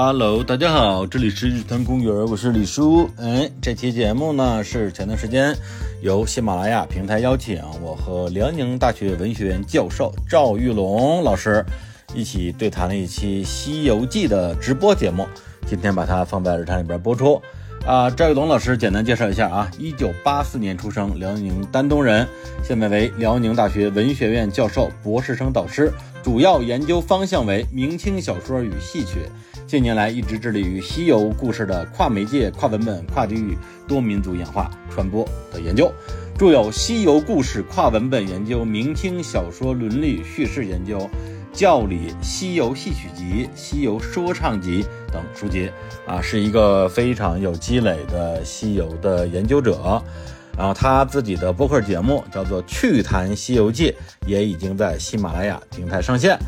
Hello，大家好，这里是日坛公园，我是李叔。哎，这期节目呢是前段时间由喜马拉雅平台邀请我和辽宁大学文学院教授赵玉龙老师一起对谈了一期《西游记》的直播节目，今天把它放在日坛里边播出。啊，赵玉龙老师简单介绍一下啊，一九八四年出生，辽宁丹东人，现在为辽宁大学文学院教授、博士生导师，主要研究方向为明清小说与戏曲。近年来一直致力于西游故事的跨媒介、跨文本、跨地域、多民族演化传播的研究，著有《西游故事跨文本研究》《明清小说伦理叙事研究》《教理西游戏曲集》《西游说唱集》等书籍，啊，是一个非常有积累的西游的研究者。然后他自己的播客节目叫做《趣谈西游记》，也已经在喜马拉雅平台上线。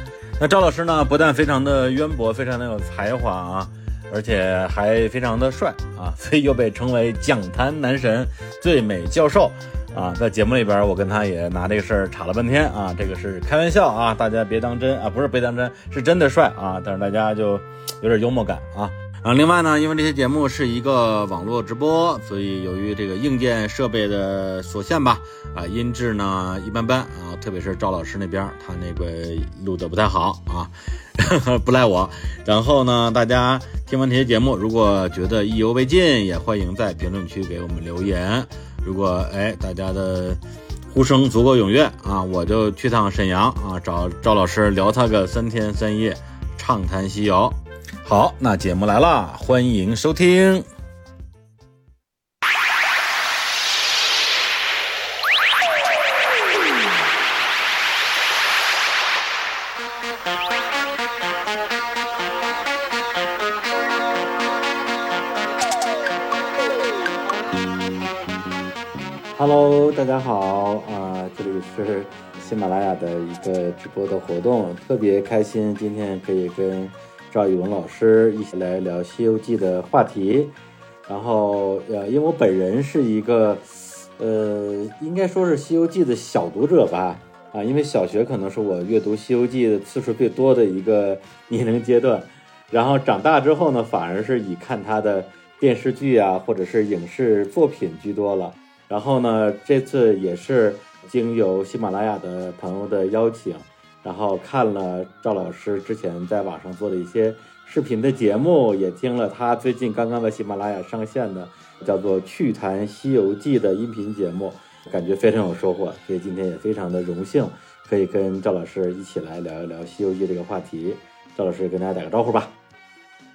那赵老师呢？不但非常的渊博，非常的有才华啊，而且还非常的帅啊，所以又被称为讲坛男神、最美教授啊。在节目里边，我跟他也拿这个事儿吵了半天啊，这个是开玩笑啊，大家别当真啊，不是别当真，是真的帅啊，但是大家就有点幽默感啊。啊，另外呢，因为这些节目是一个网络直播，所以由于这个硬件设备的所限吧，啊，音质呢一般般啊，特别是赵老师那边，他那个录的不太好啊，不赖我。然后呢，大家听完这些节目，如果觉得意犹未尽，也欢迎在评论区给我们留言。如果哎大家的呼声足够踊跃啊，我就去趟沈阳啊，找赵老师聊他个三天三夜，畅谈西游。好，那节目来了，欢迎收听。Hello，大家好啊，这里是喜马拉雅的一个直播的活动，特别开心，今天可以跟。赵宇文老师一起来聊《西游记》的话题，然后呃，因为我本人是一个，呃，应该说是《西游记》的小读者吧，啊，因为小学可能是我阅读《西游记》的次数最多的一个 年龄阶段，然后长大之后呢，反而是以看他的电视剧啊，或者是影视作品居多了，然后呢，这次也是经由喜马拉雅的朋友的邀请。然后看了赵老师之前在网上做的一些视频的节目，也听了他最近刚刚在喜马拉雅上线的叫做《趣谈西游记》的音频节目，感觉非常有收获。所以今天也非常的荣幸，可以跟赵老师一起来聊一聊《西游记》这个话题。赵老师跟大家打个招呼吧。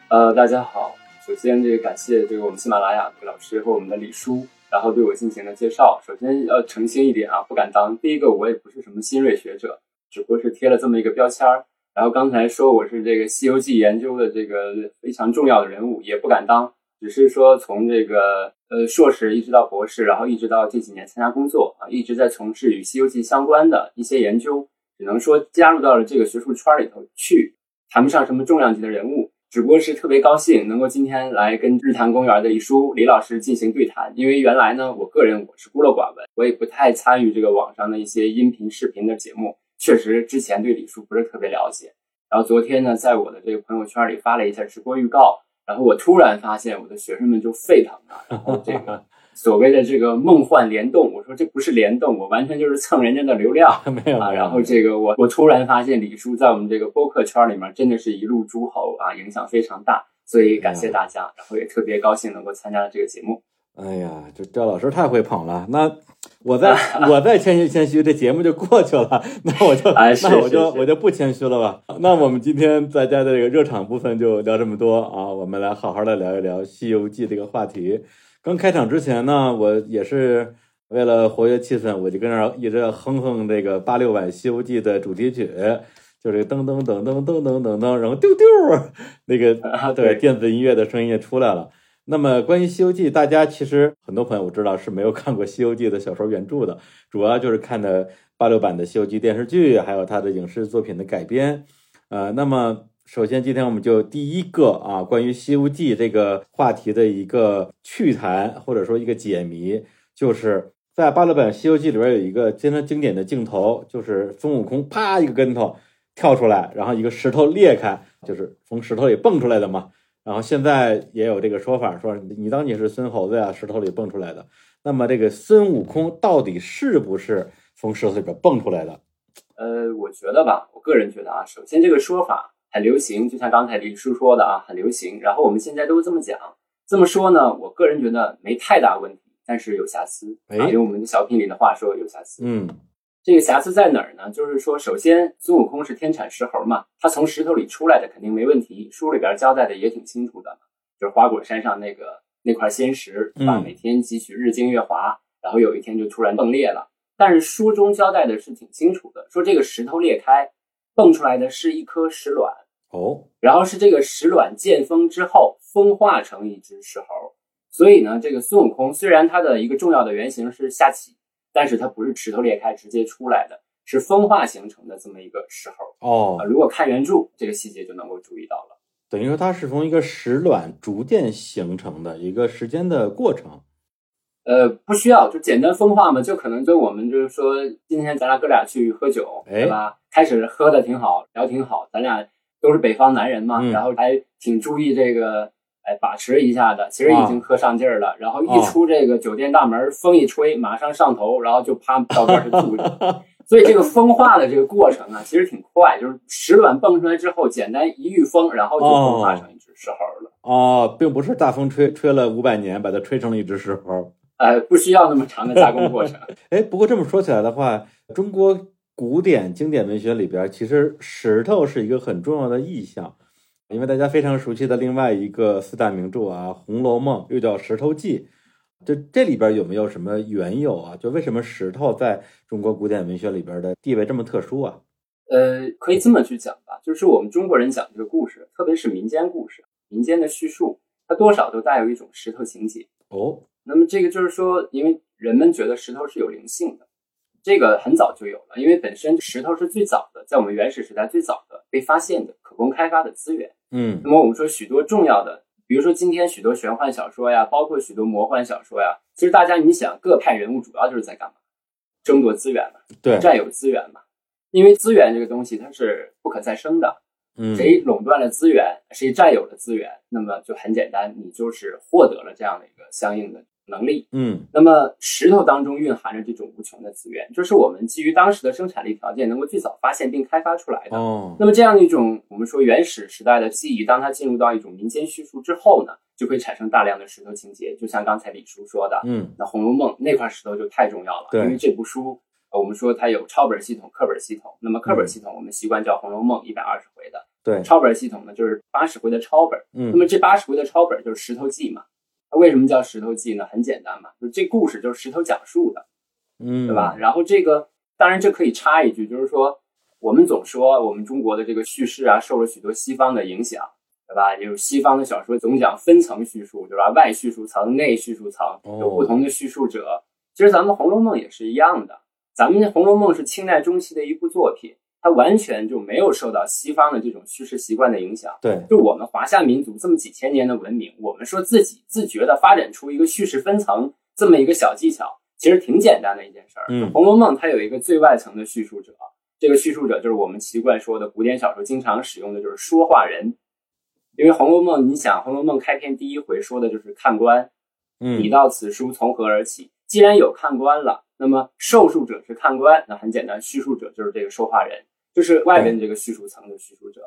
呃，大家好，首先这个感谢这个我们喜马拉雅的老师和我们的李叔，然后对我进行了介绍。首先要澄清一点啊，不敢当。第一个，我也不是什么新锐学者。只不过是贴了这么一个标签儿，然后刚才说我是这个《西游记》研究的这个非常重要的人物，也不敢当，只是说从这个呃硕士一直到博士，然后一直到这几年参加工作啊，一直在从事与《西游记》相关的一些研究，只能说加入到了这个学术圈里头去，谈不上什么重量级的人物，只不过是特别高兴能够今天来跟日坛公园的李叔李老师进行对谈，因为原来呢，我个人我是孤陋寡闻，我也不太参与这个网上的一些音频视频的节目。确实，之前对李叔不是特别了解。然后昨天呢，在我的这个朋友圈里发了一下直播预告，然后我突然发现我的学生们就沸腾了。然后这个 所谓的这个梦幻联动，我说这不是联动，我完全就是蹭人家的流量。没有啊。然后这个我我突然发现李叔在我们这个播客圈里面真的是一路诸侯啊，影响非常大。所以感谢大家，然后也特别高兴能够参加这个节目。哎呀，这赵老师太会捧了。那。我再 我再谦虚谦虚，这节目就过去了。那我就 那我就我就不谦虚了吧。那我们今天大家的这个热场部分就聊这么多啊，我们来好好的聊一聊《西游记》这个话题。刚开场之前呢，我也是为了活跃气氛，我就跟那儿一直哼哼这个八六版《西游记》的主题曲，就是噔噔噔噔噔噔噔噔，然后丢丢，那个对电子音乐的声音也出来了。那么，关于《西游记》，大家其实很多朋友我知道是没有看过《西游记》的小说原著的，主要就是看的八六版的《西游记》电视剧，还有它的影视作品的改编。呃，那么首先今天我们就第一个啊，关于《西游记》这个话题的一个趣谈或者说一个解谜，就是在八六版《西游记》里边有一个非常经典的镜头，就是孙悟空啪一个跟头跳出来，然后一个石头裂开，就是从石头里蹦出来的嘛。然后现在也有这个说法，说你当你是孙猴子呀，石头里蹦出来的。那么这个孙悟空到底是不是从石头里边蹦出来的？呃，我觉得吧，我个人觉得啊，首先这个说法很流行，就像刚才李叔说的啊，很流行。然后我们现在都这么讲，这么说呢，我个人觉得没太大问题，但是有瑕疵。哎啊，用我们的小品里的话说，有瑕疵。嗯这个瑕疵在哪儿呢？就是说，首先孙悟空是天产石猴嘛，他从石头里出来的肯定没问题，书里边交代的也挺清楚的，就是花果山上那个那块仙石，对吧？嗯每天汲取日精月华，然后有一天就突然迸裂了。但是书中交代的是挺清楚的，说这个石头裂开，蹦出来的是一颗石卵，哦然后是这个石卵见风之后风化成一只石猴。所以呢，这个孙悟空虽然他的一个重要的原型是下棋，但是它不是石头裂开直接出来的，是风化形成的这么一个石猴哦啊。，如果看原著，这个细节就能够注意到了。等于说它是从一个石卵逐渐形成的一个时间的过程。呃，不需要，就简单风化嘛，就可能就我们就是说，今天咱俩哥俩去喝酒，哎对吧？开始喝的挺好，聊挺好，咱俩都是北方男人嘛，嗯然后还挺注意这个，哎，把持一下的。其实已经喝上劲儿了，然后一哦出这个酒店大门，风一吹，马上上头，然后就啪 到这儿就住着。所以这个风化的这个过程啊，其实挺快，就是石卵蹦出来之后，简单一遇风，然后就风化成一只石猴了。哦，并不是大风吹吹了五百年，把它吹成了一只石猴。呃，不需要那么长的加工过程。哎，不过这么说起来的话，中国古典经典文学里边，其实石头是一个很重要的意象，因为大家非常熟悉的另外一个四大名著啊，《红楼梦》又叫《石头记》，这这里边有没有什么缘由啊？就为什么石头在中国古典文学里边的地位这么特殊啊？呃，可以这么去讲吧，就是我们中国人讲这个故事，特别是民间故事、民间的叙述，它多少都带有一种石头情节。哦，那么这个就是说，因为人们觉得石头是有灵性的，这个很早就有了，因为本身石头是最早的，在我们原始时代最早的被发现的可供开发的资源。嗯那么我们说许多重要的，比如说今天许多玄幻小说呀，包括许多魔幻小说呀，其实大家你想各派人物主要就是在干嘛？争夺资源嘛，对，占有资源嘛。因为资源这个东西它是不可再生的，嗯，谁垄断了资源，谁占有了资源，那么就很简单，你就是获得了这样的一个相应的能力。嗯那么石头当中蕴含着这种无穷的资源，这是我们基于当时的生产力条件能够最早发现并开发出来的。哦，那么这样一种我们说原始时代的记忆，当它进入到一种民间叙述之后呢，就会产生大量的石头情节。就像刚才李叔说的，嗯那《红楼梦》那块石头就太重要了，对因为这部书，呃我们说它有抄本系统、课本系统。那么课嗯本系统我们习惯叫《红楼梦》一百二十回的，对，抄本系统呢就是八十回的抄本。那嗯么这八十回的抄本就是《石头记》嘛。它为什么叫《石头记》呢？很简单嘛，就这故事就是石头讲述的。嗯，对吧？？然后这个当然这可以插一句，就是说我们总说我们中国的这个叙事啊，受了许多西方的影响，对吧？就是西方的小说总讲分层叙述，对吧？外叙述层、内叙述层，有不同的叙述者。其实咱们《红楼梦》也是一样的，咱们《红楼梦》是清代中期的一部作品，它完全就没有受到西方的这种叙事习惯的影响。对，就我们华夏民族这么几千年的文明，我们说自己自觉的发展出一个叙事分层这么一个小技巧，其实挺简单的一件事儿。嗯红楼梦》它有一个最外层的叙述者，这个叙述者就是我们习惯说的古典小说经常使用的就是说话人。因为《红楼梦》，你想，《红楼梦》开篇第一回说的就是看官，嗯你嗯到此书从何而起？既然有看官了，那么受述者是看官，那很简单，叙述者就是这个说话人，就是外边这个叙述层的叙述者。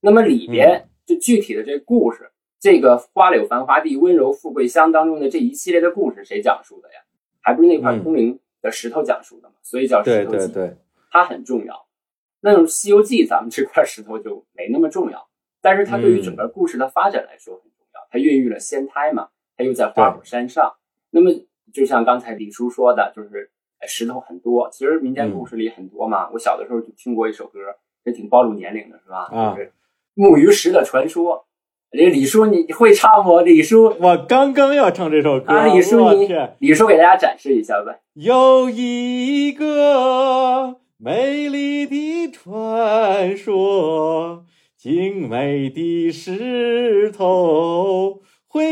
那么里边就具体的这故事，这个花柳繁华地、温柔富贵乡当中的这一系列的故事，谁讲述的呀？还不是那块嗯通灵的石头讲述的吗？所以叫石头记。对对，它很重要。那种《西游记》，咱们这块石头就没那么重要，但是它对于整个故事的发展来说很重要。它孕育了仙胎嘛，它又在花果山上。那么，就像刚才李叔说的，就是哎石头很多。其实民间故事里很多嘛。我小的时候就听过一首歌，也挺暴露年龄的，是吧？啊就是木鱼石的传说。这个李叔，你会唱不？李叔，我刚刚要唱这首歌，啊，李叔你，李叔给大家展示一下呗。有一个美丽的传说，精美的石头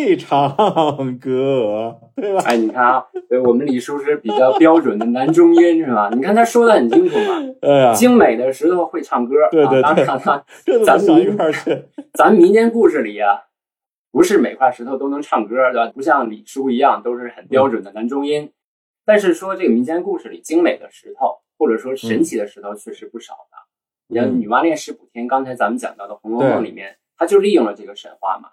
会唱歌，对吧？哎，你看啊，对我们李叔是比较标准的男中音是吧？你看他说的很清楚嘛，哎呀，精美的石头会唱歌。对对啊、当对然了，这怎么想一块儿去？咱民间故事里啊，不是每块石头都能唱歌，对吧？不像李叔一样都是很标准的男中音。但是说这个民间故事里精美的石头，或者说神奇的石头，确实不少的。你像女娲炼石补天，刚才咱们讲到的《红楼梦》里面，它就利用了这个神话嘛。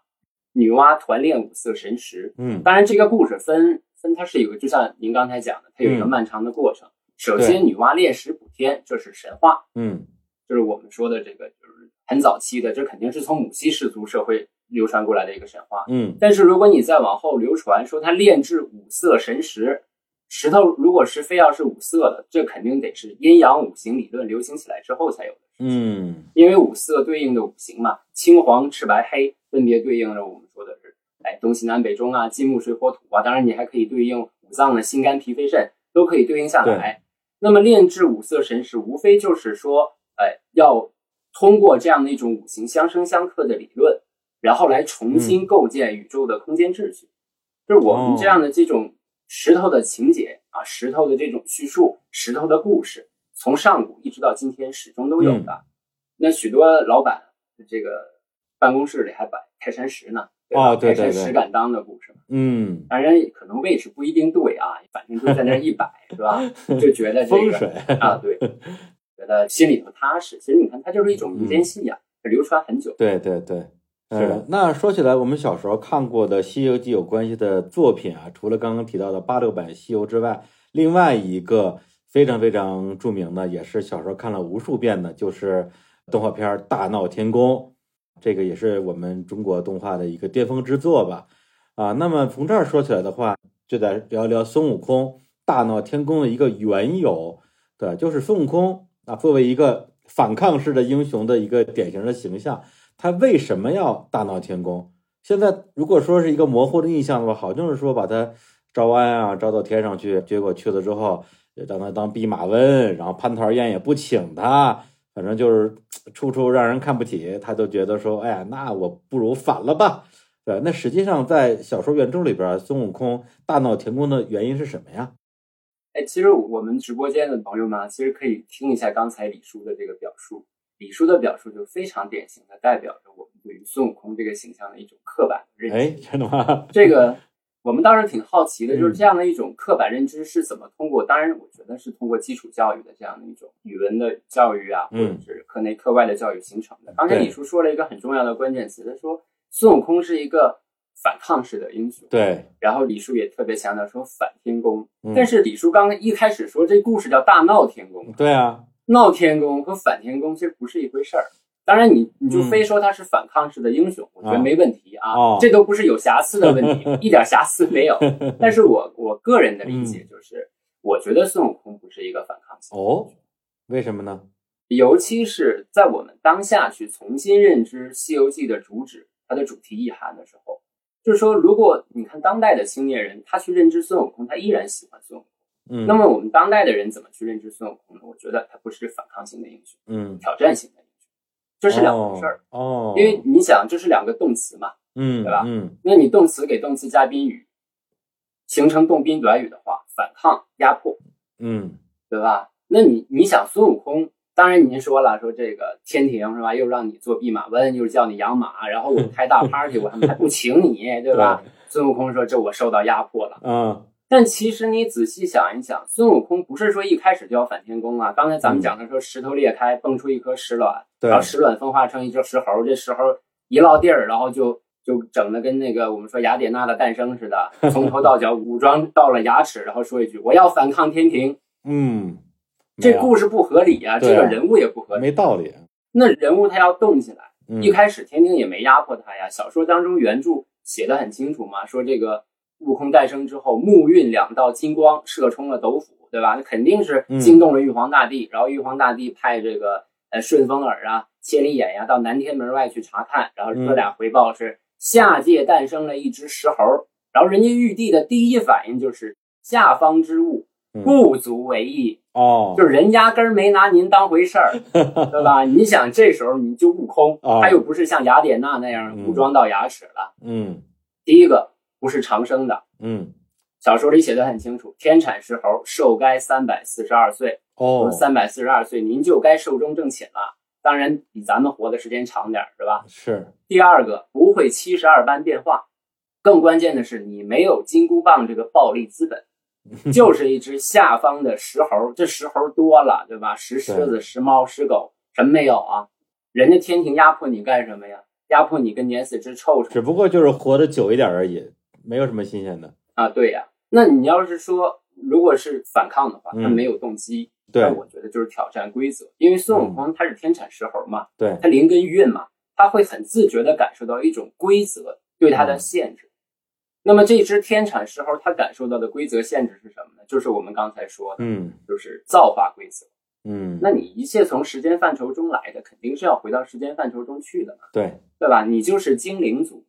女娲团炼五色神石，嗯，当然这个故事分分，它是有个，就像您刚才讲的，它有一个漫长的过程。首先，女娲炼石补天，这是神话，嗯，就是我们说的这个，就是很早期的，这肯定是从母系氏族社会流传过来的一个神话，嗯。但是如果你再往后流传，说它炼制五色神石，石头如果是非要是五色的，这肯定得是阴阳五行理论流行起来之后才有的，嗯，因为五色对应的五行嘛，青黄赤白黑分别对应着我们说的是，哎，东西南北中啊，金木水火土啊，当然你还可以对应五脏的心肝脾肺肾，都可以对应下来。那么炼制五色神石，无非就是说，哎，要通过这样的一种五行相生相克的理论，然后来重新构建宇宙的空间秩序。就是我们这样的这种石头的情节啊，石头的这种叙述，石头的故事，从上古一直到今天始终都有的。那许多老板这个办公室里还摆泰山石呢，哦，对对对，石敢当的故事。嗯，当然可能位置不一定对啊，反正就在那一摆，是吧？就觉得这个 啊，对，觉得心里头踏实。其实你看，它就是一种民间信仰，流传很久。对对对，是。那说起来，我们小时候看过的《西游记》有关系的作品啊，除了刚刚提到的八六版《西游》之外，另外一个非常非常著名的，也是小时候看了无数遍的，就是动画片《大闹天宫》，这个也是我们中国动画的一个巅峰之作吧。啊，那么从这儿说起来的话，就得聊聊孙悟空大闹天宫的一个缘由，对，就是孙悟空啊，作为一个反抗式的英雄的一个典型的形象，他为什么要大闹天宫？现在如果说是一个模糊的印象的话，好像是说把他招安啊，招到天上去，结果去了之后让他当弼马温，然后蟠桃宴也不请他，反正就是 处处让人看不起，他就觉得说，哎呀，那我不如反了吧。对，那实际上在小说原著里边，孙悟空大闹天宫的原因是什么呀？哎，其实我们直播间的朋友们，其实可以听一下刚才李叔的这个表述。李叔的表述就非常典型的代表着我们对于孙悟空这个形象的一种刻板认知。哎，真的吗？这个我们当时挺好奇的，就是这样的一种刻板认知是怎么通过？当然，我觉得是通过基础教育的这样的一种语文的教育啊，或者是课内课外的教育形成的。刚才李叔说了一个很重要的关键词，他说。孙悟空是一个反抗式的英雄，对。然后李叔也特别强调说反天宫，但是李叔刚刚一开始说这故事叫大闹天宫，对啊，闹天宫和反天宫其实不是一回事儿。当然，你你就非说他是反抗式的英雄，我觉得没问题啊，这都不是有瑕疵的问题，一点瑕疵没有。但是我我个人的理解就是，我觉得孙悟空不是一个反抗型哦，为什么呢？尤其是在我们当下去重新认知《西游记》的主旨。它的主题意涵的时候，就是说，如果你看当代的青年人，他去认知孙悟空，他依然喜欢孙悟空。嗯，那么我们当代的人怎么去认知孙悟空呢？我觉得他不是反抗型的英雄，嗯，挑战型的英雄，这是两回事儿哦。因为你想，这是两个动词嘛，嗯，对吧？嗯，那你动词给动词加宾语，形成动宾短语的话，反抗、压迫，嗯，对吧？那你你想孙悟空？当然，您说了，说这个天庭是吧？又让你做弼马温，又叫你养马，然后我开大 party，我还 还不请你，对吧？孙悟空说：“这我受到压迫了。”嗯。但其实你仔细想一想，孙悟空不是说一开始就要反天宫啊。刚才咱们讲的说，石头裂开，蹦出一颗石卵，然后石卵分化成一只石猴，这石猴一落地儿，然后就就整的跟那个我们说雅典娜的诞生似的，从头到脚武装到了牙齿，然后说一句：“我要反抗天庭。”嗯。这故事不合理啊，这个人物也不合理，没道理。那人物他要动起来，一开始天庭也没压迫他呀。小说当中原著写的很清楚嘛，说这个悟空诞生之后，目运两道金光射冲了斗府，对吧？那肯定是惊动了玉皇大帝，然后玉皇大帝派这个呃顺风耳啊、千里眼呀到南天门外去查看，然后哥俩回报是下界诞生了一只石猴，然后人家玉帝的第一反应就是下方之物不足为意。哦，就是人压根儿没拿您当回事儿，对吧？你想这时候你就悟空，他又不是像雅典娜那样武装到牙齿了。嗯，第一个不是长生的。嗯，小说里写的很清楚，天产石猴寿该三百四十二岁。哦，三百四十二岁您就该寿终正寝了。当然比咱们活的时间长点儿，是吧？是，第二个不会七十二般变化，更关键的是你没有金箍棒这个暴力资本，就是一只下方的石猴。这石猴多了，对吧？石狮子、石猫、石狗，什么没有啊？人家天庭压迫你干什么呀？压迫你跟碾死只臭虫，只不过就是活得久一点而已，没有什么新鲜的啊。对呀，那你要是说如果是反抗的话，他没有动机，对，我觉得就是挑战规则。因为孙悟空他是天产石猴嘛，对，他灵根运嘛，他会很自觉的感受到一种规则对他的限制。那么这只天产石猴，他感受到的规则限制是什么呢？就是我们刚才说的，嗯，就是造化规则。嗯，那你一切从时间范畴中来的，肯定是要回到时间范畴中去的嘛？对，对吧？你就是精灵族，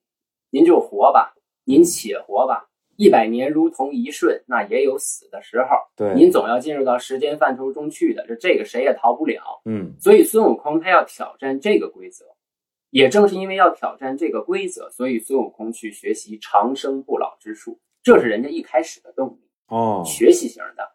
您就活吧，您且活吧，一百年如同一瞬，那也有死的时候。对，您总要进入到时间范畴中去的，这这个谁也逃不了。嗯，所以孙悟空他要挑战这个规则，也正是因为要挑战这个规则，所以孙悟空去学习长生不老之术，这是人家一开始的动力哦，学习型的。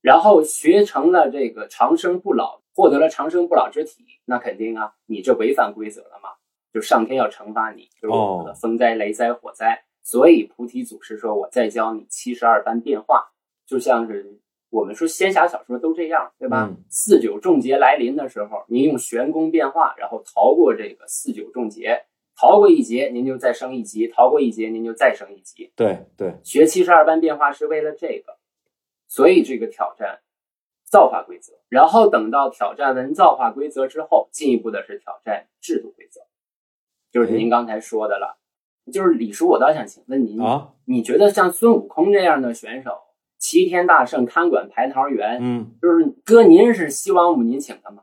然后学成了这个长生不老，获得了长生不老之体，那肯定啊，你这违反规则了嘛，就上天要惩罚你，就是我们的风灾、雷灾、火灾。所以菩提祖师说：“我再教你七十二般变化。”就像是我们说仙侠小说都这样，对吧？四九重劫来临的时候，您用玄功变化，然后逃过这个四九重劫，逃过一劫，您就再升一级；逃过一劫，您就再升一级。对对，学七十二般变化是为了这个。所以这个挑战造化规则，然后等到挑战完造化规则之后，进一步的是挑战制度规则，就是您刚才说的了。就是李叔，我倒想请问您啊，你觉得像孙悟空这样的选手，齐天大圣看管蟠桃园，嗯，就是哥，您是西王母您请的吗？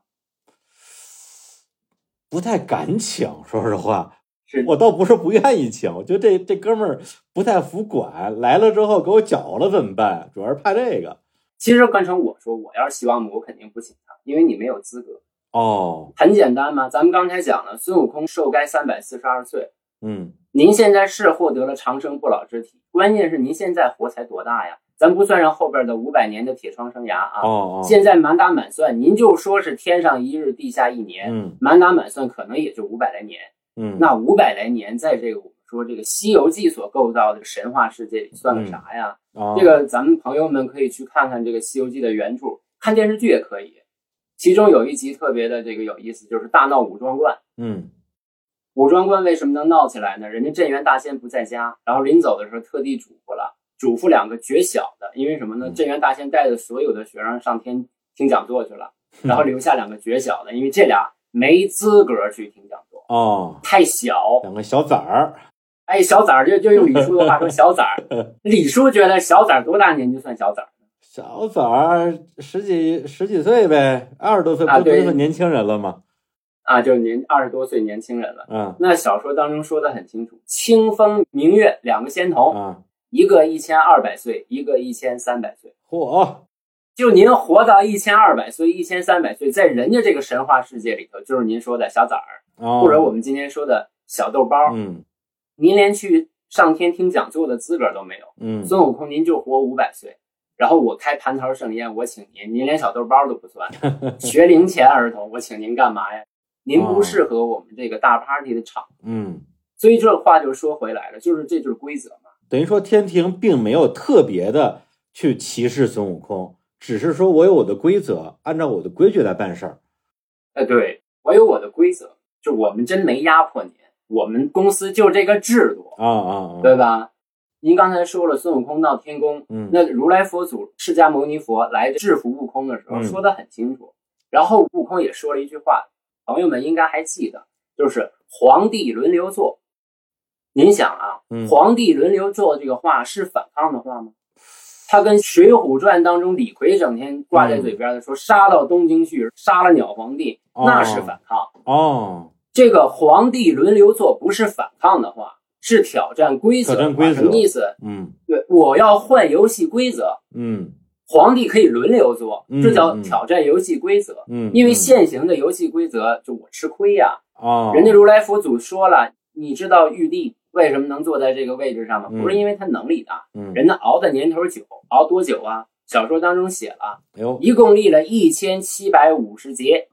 不太敢请，说实话。是我倒不是不愿意请，我觉得这这哥们儿不太服管，来了之后给我搅了怎么办？主要是怕这个。其实换成我说，我要是西王母，我肯定不请他，因为你没有资格。哦，很简单嘛，咱们刚才讲了，孙悟空寿该三百四十二岁。嗯，您现在是获得了长生不老之体，关键是您现在活才多大呀？咱不算上后边的五百年的铁窗生涯啊。哦哦。现在满打满算，您就说是天上一日，地下一年，嗯，满打满算可能也就五百来年。嗯，那五百来年，在这个我们说这个《西游记》所构造的神话世界里，算个啥呀？这个咱们朋友们可以去看看这个《西游记》的原著，看电视剧也可以。其中有一集特别的这个有意思，就是大闹五庄观。嗯，五庄观为什么能闹起来呢？人家镇元大仙不在家，然后临走的时候特地嘱咐了，嘱咐两个绝小的，因为什么呢？镇元大仙带着所有的学生上天听讲座去了，然后留下两个绝小的，因为这俩没资格去听讲座。哦，太小，两个小崽儿，哎，小崽儿就就用李叔的话说，小崽儿。李叔觉得小崽儿多大年纪算小崽儿？小崽儿十几十几岁呗，二十多岁不就是年轻人了吗？啊，就是年二十多岁年轻人了。嗯，那小说当中说的很清楚，清风明月两个仙童，嗯，一个一千二百岁，一个一千三百岁。嚯！就您活到一千二百岁、一千三百岁，在人家这个神话世界里头，就是您说的小崽儿。或者我们今天说的小豆包，嗯，您连去上天听讲座的资格都没有，嗯，孙悟空您就活五百岁，然后我开蟠桃盛宴，我请您，您连小豆包都不算，学龄前儿童，我请您干嘛呀？您不适合我们这个大 party 的场，嗯，所以这话就说回来了，就是这就是规则嘛，等于说天庭并没有特别的去歧视孙悟空，只是说我有我的规则，按照我的规矩来办事儿，哎，对我有我的规则。就我们真没压迫您，我们公司就这个制度啊啊，对吧？您刚才说了孙悟空闹天宫，嗯，那如来佛祖释迦牟尼佛来制服悟空的时候说的很清楚，然后悟空也说了一句话，朋友们应该还记得，就是皇帝轮流坐。您想啊，皇帝轮流坐这个话是反抗的话吗？他跟《水浒传》当中李逵整天挂在嘴边的说杀到东京去，杀了鸟皇帝，那是反抗哦。这个皇帝轮流坐不是反抗的话，是挑战规则。挑战规则什么意思？嗯，对，我要换游戏规则。嗯，皇帝可以轮流做，这叫挑战游戏规则。嗯，因为现行的游戏规则就我吃亏呀。哦，人家如来佛祖说了，你知道玉帝为什么能坐在这个位置上吗？不是因为他能力大，嗯，人家熬的年头久，熬多久啊？小说当中写了，一共立了一千七百五十节。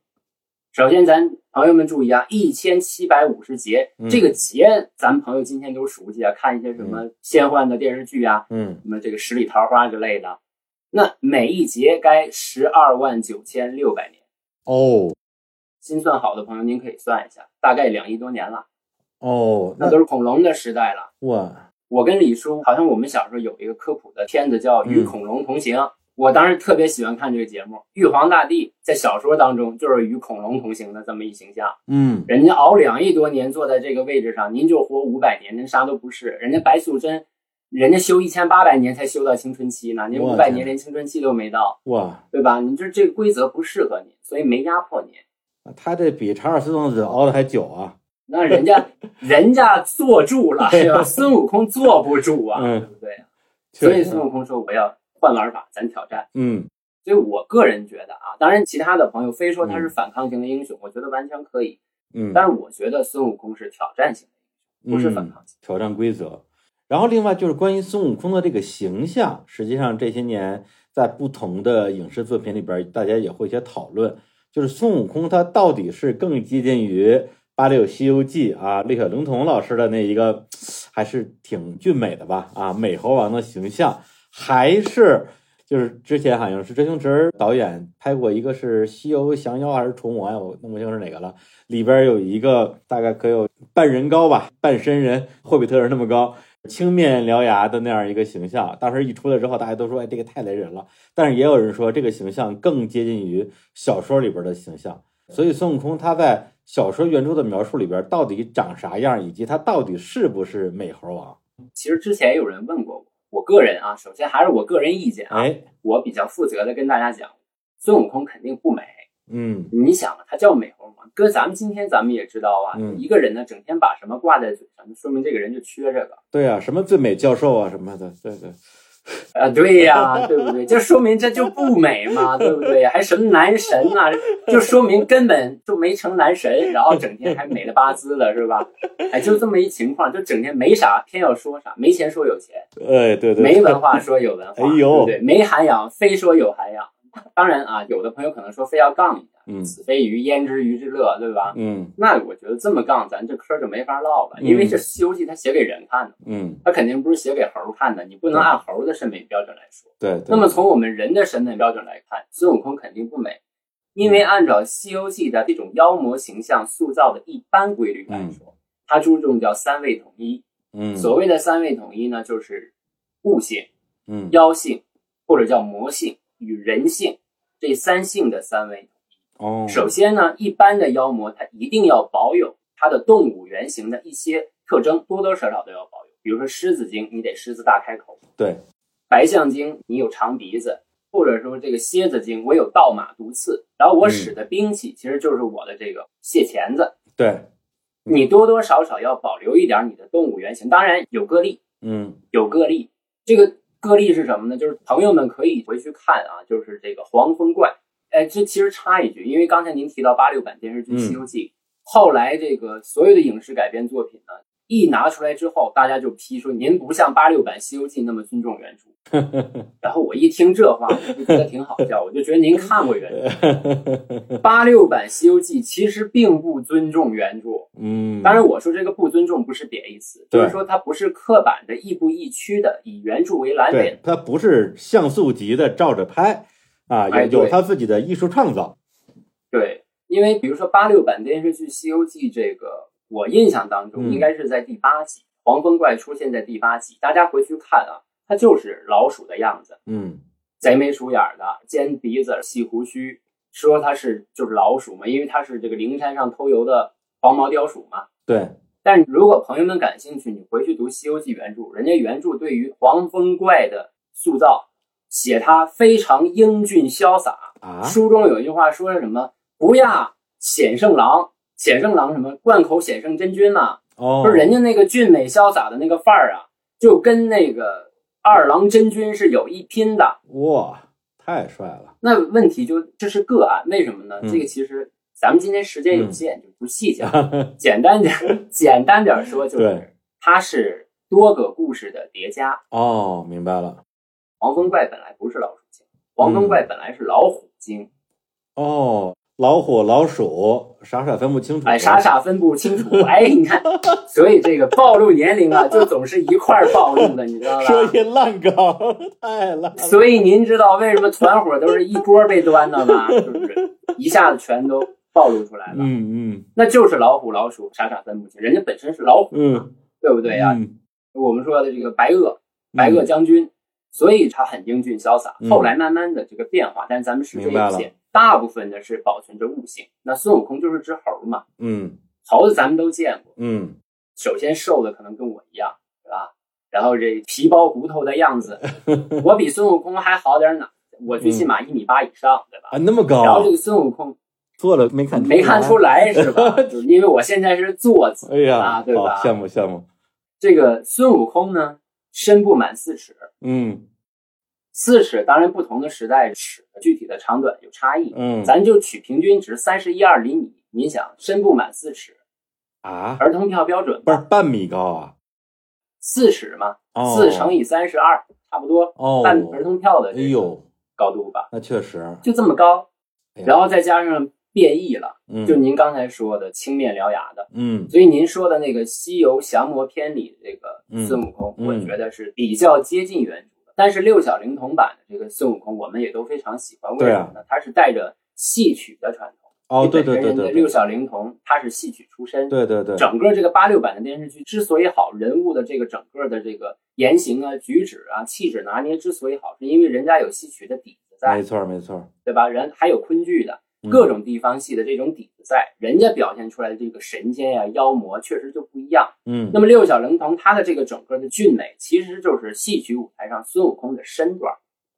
首先，咱朋友们注意啊，一千七百五十节，嗯这个节咱们朋友今天都熟悉啊，看一些什么仙幻的电视剧啊，嗯什么这个十里桃花之类的。那每一节该十二万九千六百年，哦心算好的朋友您可以算一下，大概两亿多年了，哦，那都是恐龙的时代了。哇，我跟李叔好像我们小时候有一个科普的片子叫《与嗯恐龙同行》，我当时特别喜欢看这个节目。玉皇大帝在小说当中就是与恐龙同行的这么一形象，嗯人家熬两亿多年坐在这个位置上，您就活五百年，您啥都不是。人家白素贞，人家修一千八百年才修到青春期呢，您五百年连青春期都没到，哇，对吧？你这这个规则不适合你，所以没压迫您。他这比查尔斯王子熬的还久啊。那人家 人家坐住了，是吧？孙悟空坐不住啊，嗯对不对？所以孙悟空说：“我要换玩法，咱挑战。嗯”所以我个人觉得啊，当然其他的朋友非说他是反抗型的英雄，我觉得完全可以。嗯，但是我觉得孙悟空是挑战型的英雄，不是反嗯抗型。挑战规则。然后另外就是关于孙悟空的这个形象，实际上这些年在不同的影视作品里边，大家也会一些讨论，就是孙悟空他到底是更接近于八六《西游记》啊，六小龄童老师的那一个，还是挺俊美的吧？啊，美猴王的形象，还是就是之前好像是周星驰导演拍过一个是《西游降妖》还是虫王呀？我弄不清是哪个了。里边有一个大概可有半人高吧，半身人，霍比特人那么高，青面獠牙的那样一个形象。当时一出来之后，大家都说：“哎，这个太雷人了。”但是也有人说，这个形象更接近于小说里边的形象。所以孙悟空他在小说原著的描述里边到底长啥样，以及他到底是不是美猴王？其实之前也有人问过我，我个人啊，首先还是我个人意见啊，哎，我比较负责的跟大家讲，孙悟空肯定不美。嗯你想啊，他叫美猴王，搁咱们今天咱们也知道啊，嗯一个人呢整天把什么挂在嘴上，就说明这个人就缺这个。对啊，什么最美教授啊什么的，对对，啊，对呀、对不对？这说明这就不美嘛，对不对？还什么男神啊，就说明根本就没成男神，然后整天还美了巴兹的，是吧？哎，就这么一情况，就整天没啥，偏要说啥，没钱说有钱，哎对对，没文化说有文化，哎呦对不对？没涵养非说有涵养。当然啊，有的朋友可能说非要杠一下，嗯子非鱼焉知鱼之乐，对吧？嗯那我觉得这么杠，咱这嗑就没法唠了，因为这《西游记》它写给人看的，嗯，它肯定不是写给猴看的，你不能按猴的审美标准来说。对对。那么从我们人的审美标准来看，孙悟空肯定不美，因为按照《西游记》的这种妖魔形象塑造的一般规律来说，它注重叫三位统一。嗯所谓的三位统一呢，就是悟性、嗯妖性或者叫魔性与人性这三性的三位。哦，首先呢，一般的妖魔它一定要保有它的动物原型的一些特征，多多少少都要保有。比如说狮子精，你得狮子大开口；对，白象精，你有长鼻子；或者说这个蝎子精，我有倒马毒刺。然后我使的兵器其实就是我的这个蟹钳子。对，你多多少少要保留一点你的动物原型，当然有个例，嗯有个例。这个个例是什么呢？就是朋友们可以回去看啊，就是这个黄风怪。哎，这其实插一句，因为刚才您提到八六版电视剧《西游记》后来这个所有的影视改编作品呢，一拿出来之后，大家就批说您不像八六版《西游记》那么尊重原著。然后我一听这话，我就觉得挺好笑，我就觉得您看过原著。八六版《西游记》其实并不尊重原著，嗯，当然，我说这个不尊重不是贬义词，就是说它不是刻板的、亦步亦趋的以原著为蓝对本。，它不是像素级的照着拍啊，有有他自己的艺术创造。对，因为比如说八六版电视剧《西游记》这个，我印象当中嗯应该是在第八集，黄风怪出现在第八集，大家回去看啊，它就是老鼠的样子，嗯贼眉鼠眼的，尖鼻子、细胡须，说它是就是老鼠嘛，因为它是这个灵山上偷油的黄毛貂鼠嘛。对，但如果朋友们感兴趣，你回去读《西游记》原著，人家原著对于黄风怪的塑造，写他非常英俊潇洒。啊，书中有一句话说是什么？不亚显圣郎，显圣郎什么？贯口显圣真君嘛，哦，不是人家那个俊美潇洒的那个范儿啊，就跟那个二郎真君是有一拼的。哇，太帅了。那问题就这是个案，为什么呢？嗯这个其实咱们今天时间有限，就不细讲。简单点，简单点说，就是对它是多个故事的叠加。哦，明白了。黄风怪本来不是老鼠精，黄风怪本来是老虎精。哦，老虎、老鼠，傻傻分不清楚。哎，傻傻分不清楚。哎，你看，所以这个暴露年龄啊，就总是一块儿暴露的，你知道吧？说些烂梗，太烂了。所以您知道为什么团伙都是一波被端的吗？是不是？一下子全都暴露出来了。嗯嗯，那就是老虎、老鼠，傻傻分不清。人家本身是老虎，嗯，对不对呀？嗯我们说的这个白垩，白垩将军，所以他很英俊潇洒。嗯后来慢慢的这个变化，但是咱们世界明白了有限，大部分呢是保存着悟性。那孙悟空就是只猴嘛，嗯猴子咱们都见过，嗯首先瘦的可能跟我一样，是吧？然后这皮包骨头的样子，我比孙悟空还好点哪，我最起码一米八以上，对吧？啊，那么高然后这，个孙悟空做了没看没看出来。是吧？就 是因为我现在是坐姿哎呀，啊，对吧？羡慕羡慕。这个孙悟空呢，身不满四尺，嗯四尺当然不同的时代尺的具体的长短有差异，嗯咱就取平均值三十一二厘米。您想，身不满四尺，啊，儿童票标准不是半米高啊？四尺嘛，哦四乘以三十二，差不多哦，半儿童票的哎这个呦，高度吧，那确实，就这么高然后再加上变异了，嗯，就您刚才说的青面獠牙的，嗯所以您说的那个《西游降魔篇》里的这个孙悟空，嗯我觉得是比较接近原著的。但是六小龄童版的这个孙悟空，我们也都非常喜欢。为什么呢？他是带着戏曲的传统。哦，对对对对六小龄童他是戏曲出身。对对对，整个这个八六版的电视剧之所以好，人物的这个整个的这个言行啊、举止啊、气质拿捏之所以好，是因为人家有戏曲的底子在没，错没错，对吧？人还有昆剧的，嗯各种地方戏的这种底子在，人家表现出来的这个神仙呀、妖魔确实就不一样。嗯那么六小龄童他的这个整个的俊美，其实就是戏曲舞台上孙悟空的身段。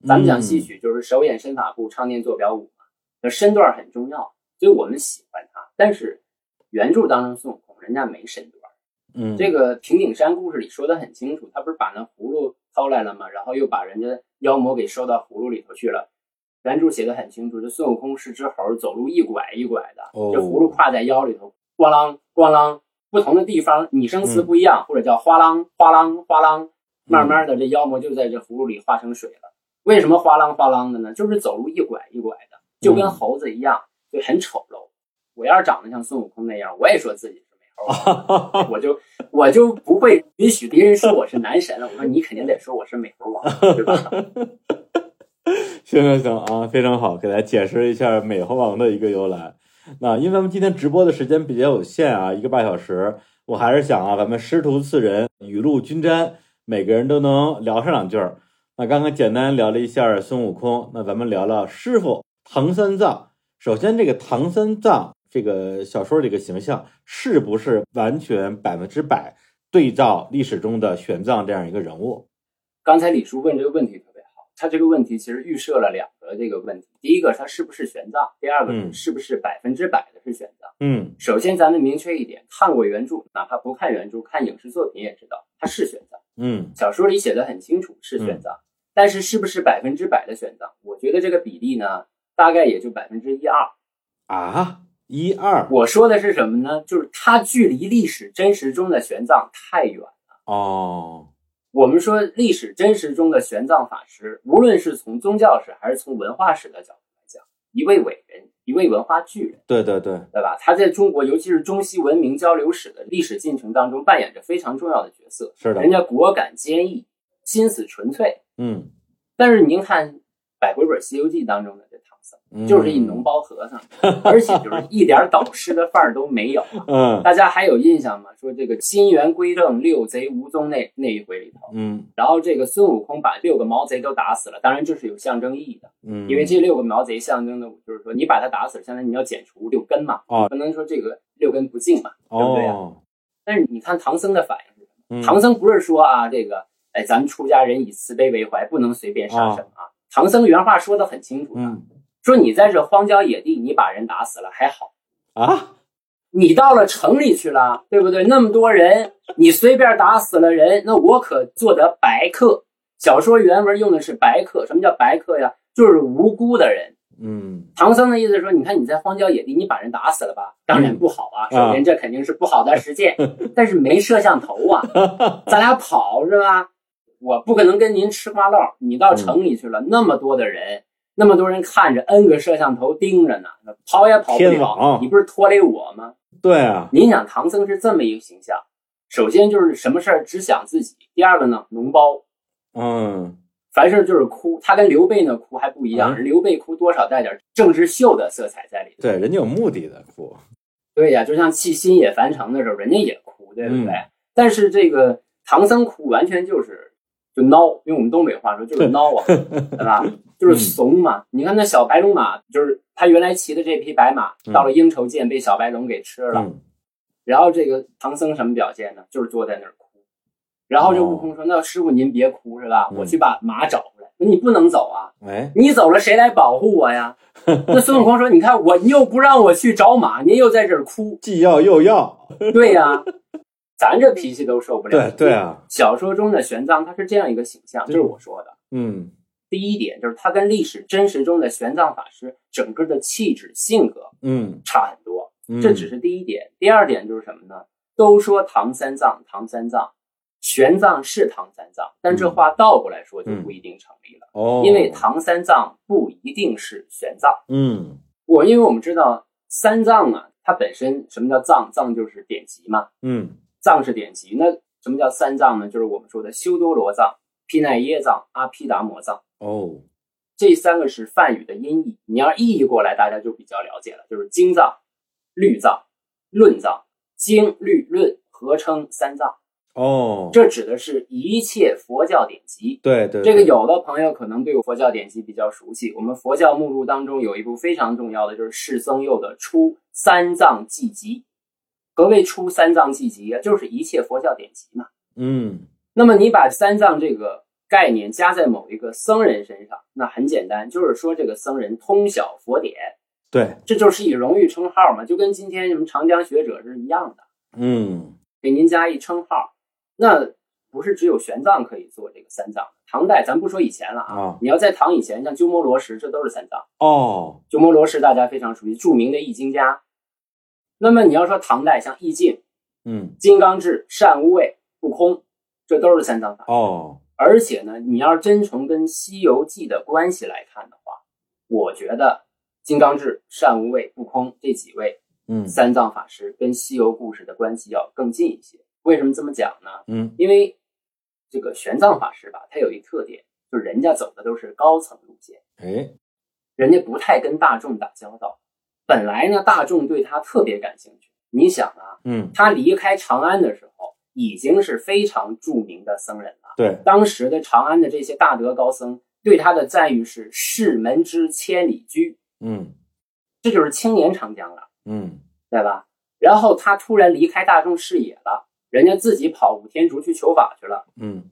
咱们讲戏曲就是手眼身法步，唱念做表舞嘛，那身段很重要，所以我们喜欢他。但是原著当中孙悟空人家没身段，嗯，这个平顶山故事里说的很清楚，他不是把那葫芦掏来了吗？然后又把人家妖魔给收到葫芦里头去了。原著写的很清楚，这孙悟空是只猴，走路一拐一拐的，哦这葫芦挎在腰里头，咣啷咣啷，不同的地方拟声词嗯不一样，或者叫哗啷哗啷哗啷，慢慢的这妖魔就在这葫芦里化成水了。为什么哗啷哗啷的呢？就是走路一拐一拐的，就跟嗯猴子一样，就很丑陋。我要是长得像孙悟空那样，我也说自己是美猴王，我就我就不会允许别人说我是男神了。我说你肯定得说我是美猴王，对吧？行行行啊，非常好，给大家解释一下美猴王的一个由来。那因为咱们今天直播的时间比较有限啊，一个半小时，我还是想啊，咱们师徒四人雨露均沾，每个人都能聊上两句儿。那刚刚简单聊了一下孙悟空，那咱们聊聊师傅唐三藏。首先，这个唐三藏这个小说里的形象是不是完全百分之百对照历史中的玄奘这样一个人物？刚才李叔问这个问题他这个问题其实预设了两个这个问题：第一个，他是不是玄奘；第二个嗯是不是百分之百的是玄奘。嗯首先，咱们明确一点，看过原著，哪怕不看原著，看影视作品也知道他是玄奘。嗯小说里写的很清楚是玄奘，但是是不是百分之百的玄奘？我觉得这个比例呢，大概也就百分之一二。啊，一二我说的是什么呢？就是它距离历史真实中的玄奘太远了。哦，我们说历史真实中的玄奘法师，无论是从宗教史还是从文化史的角度来讲，一位伟人，一位文化巨人，对对对，对吧？他在中国，尤其是中西文明交流史的历史进程当中，扮演着非常重要的角色。是的人，家果敢坚毅，心思纯粹。嗯，但是您看《百回本西游记》当中的就是一脓，包和尚，而且就是一点导师的范儿都没有。嗯大家还有印象吗？说这个金元归正，六贼无踪那那一回里头，嗯然后这个孙悟空把六个毛贼都打死了，当然这是有象征意义的，嗯，因为这六个毛贼象征的就是说你把他打死了，相当于你要剪除六根嘛，哦不能说这个六根不净嘛，对不对啊？哦，但是你看唐僧的反应是什么？嗯唐僧不是说啊，这个哎，咱们出家人以慈悲为怀，不能随便杀生啊。唐僧原话说的很清楚的，嗯说你在这荒郊野地，你把人打死了还好，啊，你到了城里去了，对不对？那么多人，你随便打死了人，那我可做得白客。小说原文用的是白客，什么叫白客呀？就是无辜的人。嗯唐僧的意思是说，你看你在荒郊野地，你把人打死了吧？当然不好啊，嗯首先这肯定是不好的实践，但是没摄像头啊，咱俩跑是吧？我不可能跟您吃瓜唠，你到城里去了，那么多的人，那么多人看着，N 个摄像头盯着呢，跑也跑不了。你不是拖累我吗？对啊，您想唐僧是这么一个形象，首先就是什么事儿只想自己，第二个呢，脓包，嗯，凡事就是哭。他跟刘备那哭还不一样，嗯刘备哭多少带点政治秀的色彩在里头。对，人家有目的的哭，对呀，就像弃新野樊城的时候，人家也哭，对不对？嗯但是这个唐僧哭完全就是就孬，用我们东北话说就是孬啊，对吧？就是怂嘛。你看那小白龙马，就是他原来骑的这匹白马，嗯到了应酬见被小白龙给吃了。嗯，然后这个唐僧什么表现呢？就是坐在那儿哭。然后这哦悟空说：“那师傅您别哭是吧？嗯我去把马找回来。说你不能走啊，哎，你走了谁来保护我呀？”那孙悟空说：“你看我，你又不让我去找马，您又在这儿哭，既要又要，对呀，咱这脾气都受不了。对对，啊，小说中的玄奘他是这样一个形象，这是我说的。嗯第一点就是他跟历史真实中的玄奘法师整个的气质、性格嗯，差很多，嗯这只是第一点。第二点就是什么呢？都说唐三藏，唐三藏，玄奘是唐三藏，但这话倒过来说就不一定成立了，哦，因为唐三藏不一定是玄奘。嗯我因为我们知道三藏啊，它本身什么叫藏？藏就是典籍嘛，嗯藏式典籍。那什么叫三藏呢？就是我们说的修多罗藏、毗奈耶藏、阿毗达摩藏。哦，这三个是梵语的音译，你要意译过来，大家就比较了解了，就是经藏、律藏、论藏，经律论合称三藏。哦，这指的是一切佛教典籍。对对，这个有的朋友可能对佛教典籍比较熟悉，我们佛教目录当中有一部非常重要的，就是释僧佑的《出三藏记集》。何谓出三藏记集啊？就是一切佛教典籍嘛。嗯那么你把三藏这个概念加在某一个僧人身上，那很简单，就是说这个僧人通晓佛典，对，这就是以荣誉称号嘛，就跟今天什么长江学者是一样的，嗯给您加一称号。那不是只有玄奘可以做这个三藏，唐代咱不说以前了啊，啊你要在唐以前，像鸠摩罗什，这都是三藏。哦，鸠摩罗什大家非常熟悉，著名的易经家。那么你要说唐代，像易经、嗯金刚智、善无畏、不空，这都是三藏法。哦，而且呢，你要是真从跟《西游记》的关系来看的话，我觉得金刚智、善无畏、不空这几位嗯三藏法师跟西游故事的关系要更近一些。为什么这么讲呢？嗯因为这个玄奘法师吧，他有一特点，就是人家走的都是高层路线，哎，人家不太跟大众打交道。本来呢，大众对他特别感兴趣。你想啊，嗯他离开长安的时候，已经是非常著名的僧人了。对，当时的长安的这些大德高僧对他的赞誉是“世门之千里驹嗯”，这就是青年长江了，嗯对吧？然后他突然离开大众视野了，人家自己跑五天竺去求法去了。嗯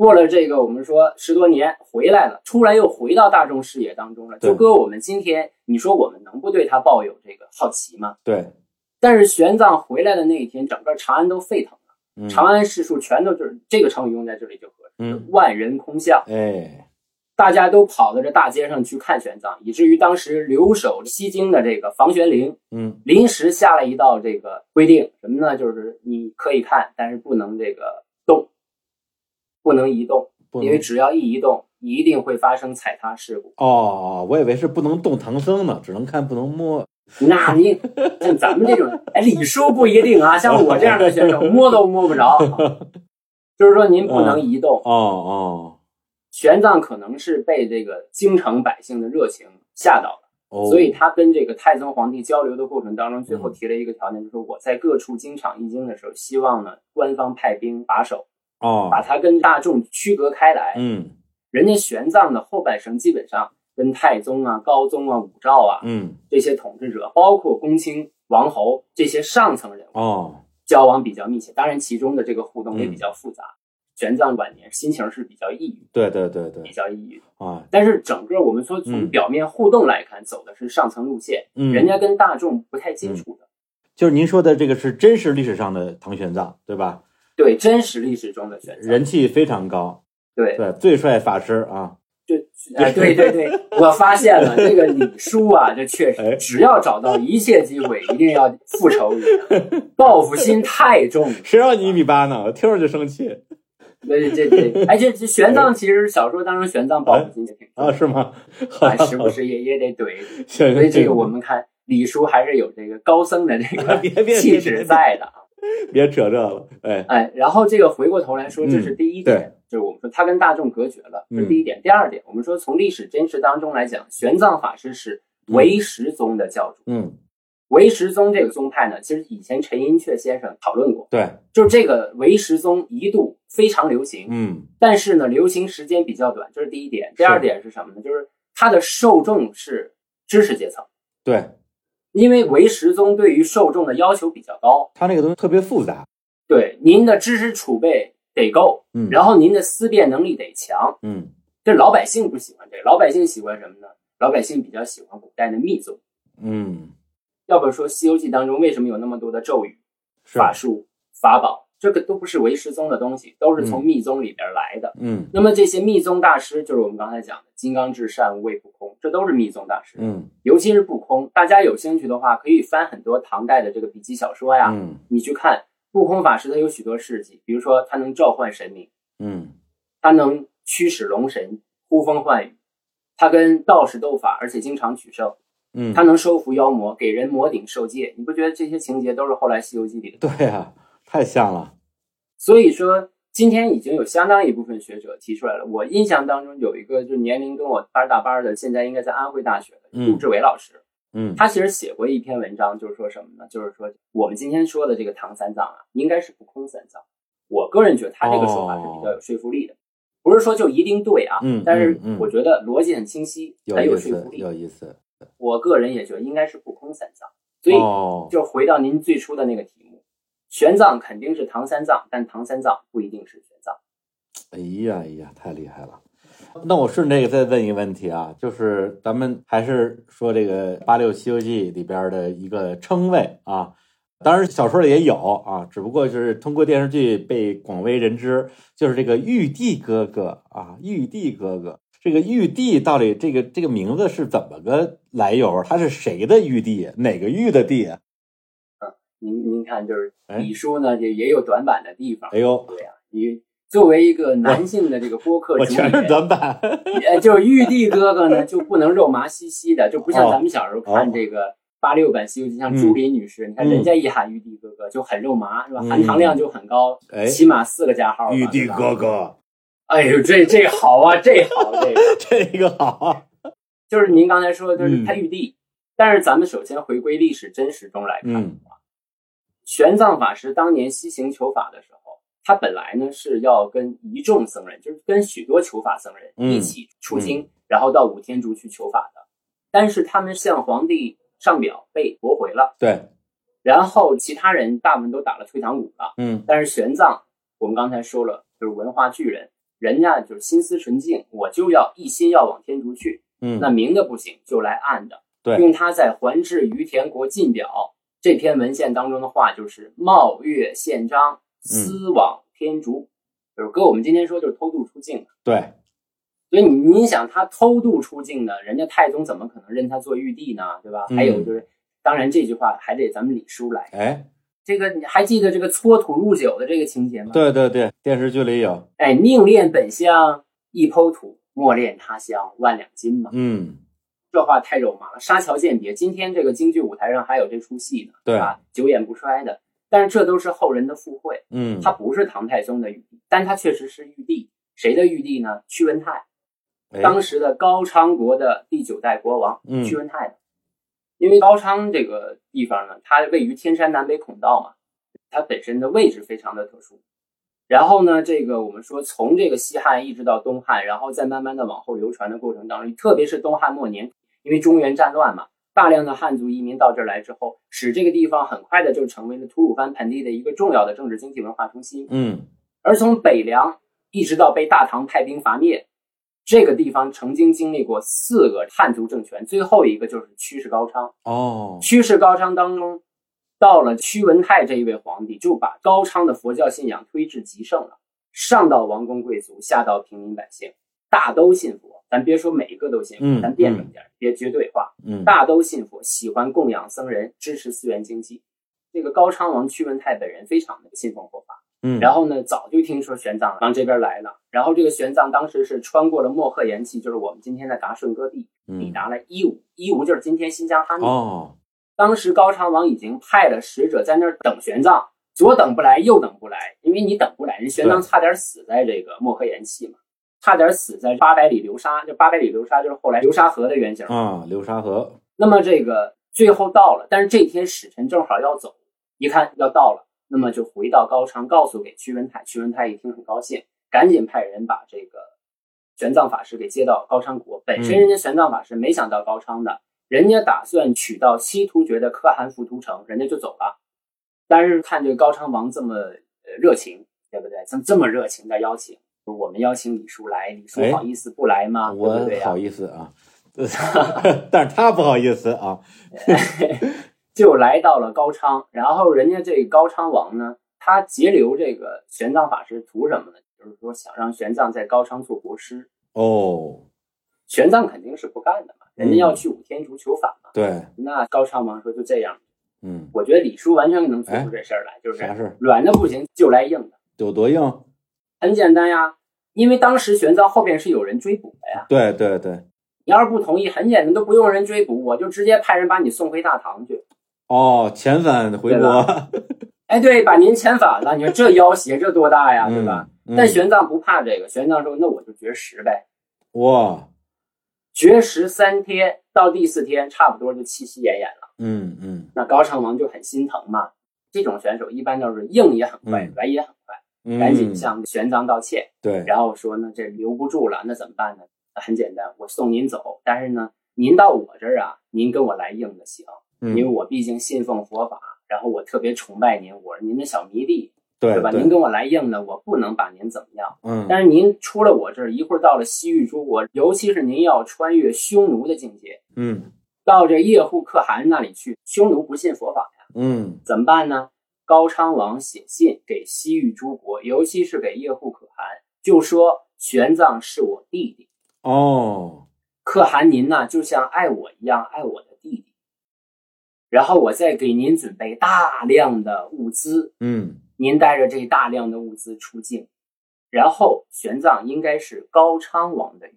过了这个，我们说十多年回来了，突然又回到大众视野当中了。对就搁我们今天，你说我们能不对他抱有这个好奇吗？对，但是玄奘回来的那一天，整个长安都沸腾了，嗯长安市树全都就是这个成语用在这里就合适，嗯万人空巷。哎，大家都跑到这大街上去看玄奘，以至于当时留守西京的这个房玄龄嗯临时下了一道这个规定，什么呢？就是你可以看，但是不能这个动，不能移动，因为只要一移动，一定会发生踩踏事故。哦，我以为是不能动唐僧呢，只能看不能摸。那你像咱们这种，哎，李叔不一定啊，像我这样的选手摸都摸不着。就是说您不能移动，哦哦玄奘可能是被这个京城百姓的热情吓到了。哦，所以他跟这个太宗皇帝交流的过程当中，最后提了一个条件，就是我在各处经场译经的时候，希望呢官方派兵把守，哦，把他跟大众区隔开来。嗯人家玄奘的后半生基本上跟太宗啊、高宗啊、武曌啊嗯这些统治者，包括公卿、王侯这些上层人物哦交往比较密切，当然其中的这个互动也嗯比较复杂。玄奘晚年心情是比较抑郁，对对对对比较抑郁。啊但是整个我们说从嗯表面互动来看，走的是上层路线，嗯，人家跟大众不太接触的。就是您说的这个是真实历史上的唐玄奘对吧？对真实历史中的玄奘，人气非常高，对对，最帅法师啊，就 哎，对对对，我发现了这个李叔啊，这确哎实，只要找到一切机会，一定要复仇一下，报复心太重了。谁让你一米八呢？我听着就生气。对这这，哎，这这玄奘其实小说当中玄奘报复心也挺重啊，是吗？哎，时不时也也得怼。所所以这个我们看李叔还是有这个高僧的这个气质在的啊。别扯这了，哎，哎，然后这个回过头来说，这是第一点，嗯就是我们说他跟大众隔绝了，这是嗯第一点。第二点，我们说从历史真实当中来讲，玄奘法师是唯识宗的教主。嗯，唯识宗这个宗派呢，其实以前陈寅恪先生讨论过，对，就是这个唯识宗一度非常流行，嗯但是呢，流行时间比较短，这是第一点。第二点是什么呢？就是它的受众是知识阶层，对，因为唯识宗对于受众的要求比较高，它那个东西特别复杂，对您的知识储备得够，嗯，然后您的思辨能力得强。嗯这老百姓不喜欢这个，老百姓喜欢什么呢？老百姓比较喜欢古代的密宗。嗯，要不说《西游记》当中为什么有那么多的咒语、法术、法宝，这个都不是唯识宗的东西，都是从密宗里边来的。嗯那么这些密宗大师，就是我们刚才讲的金刚智、善无畏、不空，这都是密宗大师。嗯尤其是不空，大家有兴趣的话，可以翻很多唐代的这个笔记小说呀，嗯你去看不空法师，他有许多事迹，比如说他能召唤神明，嗯他能驱使龙神、呼风唤雨，他跟道士斗法，而且经常取胜，嗯，他能收服妖魔，给人魔顶受戒。你不觉得这些情节都是后来《西游记》里的？对呀，太像了，所以说，今天已经有相当一部分学者提出来了。我印象当中有一个，就是年龄跟我班儿大班儿的，现在应该在安徽大学的嗯杜志伟老师，嗯他其实写过一篇文章，就是说什么呢？就是说我们今天说的这个唐三藏啊，应该是不空三藏。我个人觉得他这个说法是比较有说服力的，不是说就一定对啊，嗯但是我觉得逻辑很清晰，很有说服，力。有意思，我个人也觉得应该是不空三藏。所以哦，就回到您最初的那个题目，玄奘肯定是唐三藏，但唐三藏不一定是玄奘。哎呀哎呀，太厉害了！那我顺这个再问一个问题啊，就是咱们还是说这个《八六西游记》里边的一个称谓啊，当然小说里也有啊，只不过就是通过电视剧被广为人知，就是这个玉帝哥哥啊，玉帝哥哥。这个玉帝到底这个这个名字是怎么个来由？他是谁的玉帝？哪个玉的帝？您您看，就是哎李叔呢，这也有短板的地方。哎呦，对呀、你作为一个男性的这个播客主我全是，短板。呃，就是玉帝哥哥呢，就不能肉麻兮兮的，就不像哦咱们小时候看这个八六版《西游记》，像朱琳女士，你看嗯人家一喊玉帝哥哥就很肉麻，是吧？嗯含糖量就很高，哎，起码四个加号。玉帝哥，哥，哎呦，这这好啊，这好，这个 这个好。就是您刚才说的，就是嗯他玉帝。但是咱们首先回归历史真实中来看的嗯话，玄奘法师当年西行求法的时候，他本来呢是要跟一众僧人，就是跟许多求法僧人嗯一起出京，然后到五天竺去求法的。但是他们向皇帝上表被驳回了，对，然后其他人大部分都打了退堂鼓了。嗯但是玄奘，我们刚才说了，就是文化巨人，人家就是心思纯净，我就要一心要往天竺去。嗯，那明的不行，就来暗的。对用他在《还治于田国进表》这篇文献当中的话，就是“冒月宪章，私往天竺”，就是搁我们今天说就是偷渡出境的。对，所以你你想他偷渡出境的，人家太宗怎么可能认他做玉帝呢？对吧？嗯还有就是，当然这句话还得咱们李叔来。哎，这个你还记得这个搓土入酒的这个情节吗？。对对对，电视剧里有，哎，宁恋本乡一抔土，莫恋他乡万两金嘛。嗯，这话太肉麻了，沙桥间谍。今天这个京剧舞台上还有这出戏呢，对吧？久演不衰的。但是这都是后人的附会，嗯，他不是唐太宗的玉帝，但他确实是玉帝。谁的玉帝呢？屈文泰，哎当时的高昌国的第九代国王，嗯屈文泰的。因为高昌这个地方呢，它位于天山南北孔道嘛，它本身的位置非常的特殊。然后呢，这个我们说从这个西汉一直到东汉，然后再慢慢的往后流传的过程当中，特别是东汉末年，因为中原战乱嘛，大量的汉族移民到这儿来之后，使这个地方很快的就成为了吐鲁番盆地的一个重要的政治经济文化中心。嗯而从北凉一直到被大唐派兵伐灭，这个地方曾经经历过四个汉族政权，最后一个就是屈氏高昌。哦，屈氏高昌当中，到了屈文泰这一位皇帝，就把高昌的佛教信仰推至极盛了，上到王公贵族，下到平民百姓，大都信佛。咱别说每一个都信佛，嗯咱辩证点，别绝对化。嗯大都信佛，喜欢供养僧人，支持寺院经济。这个高昌王屈文泰本人非常的信奉佛法，嗯，然后呢，早就听说玄奘往这边来了。然后这个玄奘当时是穿过了漠河延碛，就是我们今天的达顺戈地，抵嗯达了伊吾。伊吾就是今天新疆哈密。哦，当时高昌王已经派了使者在那儿等玄奘，左等不来，右等不来，因为你等不来，人玄奘差点死在这个漠河延碛嘛，差点死在八百里流沙，就八百里流沙就是后来流沙河的原型。啊，流沙河，那么这个最后到了，但是这天使臣正好要走，一看要到了，那么就回到高昌，告诉给屈文泰。屈文泰一听很高兴，赶紧派人把这个玄奘法师给接到高昌国。本身嗯人家玄奘法师没想到高昌的，人家打算取到西突厥的可汗浮屠城，人家就走了。但是看这个高昌王这么呃热情，对不对？这么这么热情的邀请，我们邀请李叔来，李叔哎好意思不来吗？我对不好意思啊，但是他不好意思啊，就来到了高昌，然后人家这高昌王呢，他截留这个玄奘法师图什么呢？就是说想让玄奘在高昌做国师。哦，玄奘肯定是不干的嘛，人家要去五天竺求法嘛。对，那高昌王说就这样，嗯，我觉得李叔完全能做出这事儿来，就是？软的不行就来硬的，有多硬？很简单呀。因为当时玄奘后边是有人追捕的呀，对对对，你要是不同意，很简单，都不用人追捕，我就直接派人把你送回大唐去。哦，遣返回国，哎，对，把您遣返了，你说这要挟这多大呀，对吧？嗯？但玄奘不怕这个，玄奘说：“那我就绝食呗，哇，绝食三天，到第四天差不多就气息奄奄了。嗯嗯”那高昌王就很心疼嘛。这种选手一般都是硬也很快，嗯软也很快，嗯，赶紧向玄奘道歉，对，然后说呢，这留不住了，那怎么办呢？很简单，我送您走，但是呢，您到我这儿啊，您跟我来硬的行，因为嗯，我毕竟信奉佛法，然后我特别崇拜您，我是您的小迷弟，对吧？您跟我来硬的，我不能把您怎么样。嗯，但是您出了我这儿，一会儿到了西域诸国，尤其是您要穿越匈奴的境界，嗯到这叶护可汗那里去，匈奴不信佛法呀，嗯怎么办呢？高昌王写信给西域诸国，尤其是给叶护可汗，就说玄奘是我弟弟，哦，可汗您呐，就像爱我一样爱我的弟弟。然后我再给您准备大量的物资，嗯。您带着这大量的物资出境，然后玄奘应该是高昌王的，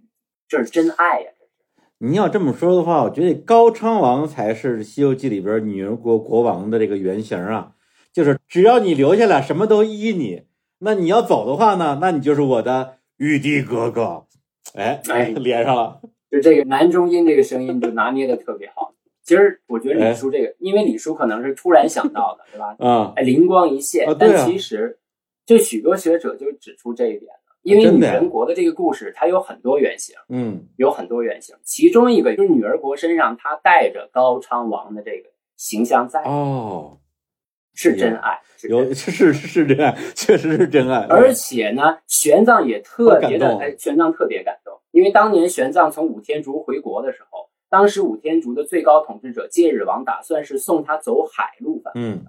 这是真爱呀、这是。你要这么说的话，我觉得高昌王才是《西游记》里边女儿国国王的这个原型啊，就是只要你留下来，什么都依你。那你要走的话呢，那你就是我的玉帝哥哥。哎哎连上了。就这个男中音这个声音就拿捏的特别好。其实我觉得李叔这个，因为李叔可能是突然想到的，对吧？啊，哎，灵光一现。啊对啊但其实，就许多学者就指出这一点了，因为女人国的这个故事，它有很多原型，嗯有很多原型。其中一个就是女儿国身上，她带着高昌王的这个形象在，哦，是真爱，有是是是真爱，确实是真爱。而且呢，玄奘也特别的，哎，玄奘特别感动，因为当年玄奘从五天竺回国的时候，当时五天竺的最高统治者戒日王打算是送他走海路返回，嗯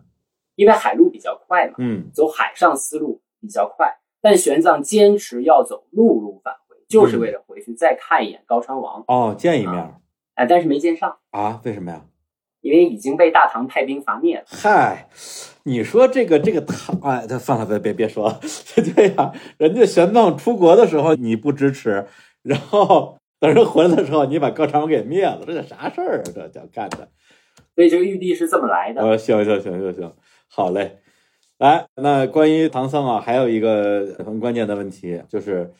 因为海路比较快嘛，嗯走海上丝路比较快。但玄奘坚持要走陆路返回，就是为了回去再看一眼高昌王，哦，见一面哎，但是没见上，啊？为什么呀？因为已经被大唐派兵伐灭了。嗨，你说这个这个唐，哎，这算了，别别别说了。对呀、人家玄奘出国的时候你不支持，然后等人回来的时候你把高昌王给灭了，这叫啥事儿啊？这叫干的。所以这个玉帝是这么来的。呃，行行行行行，好嘞。来，那关于唐僧啊，还有一个很关键的问题，就是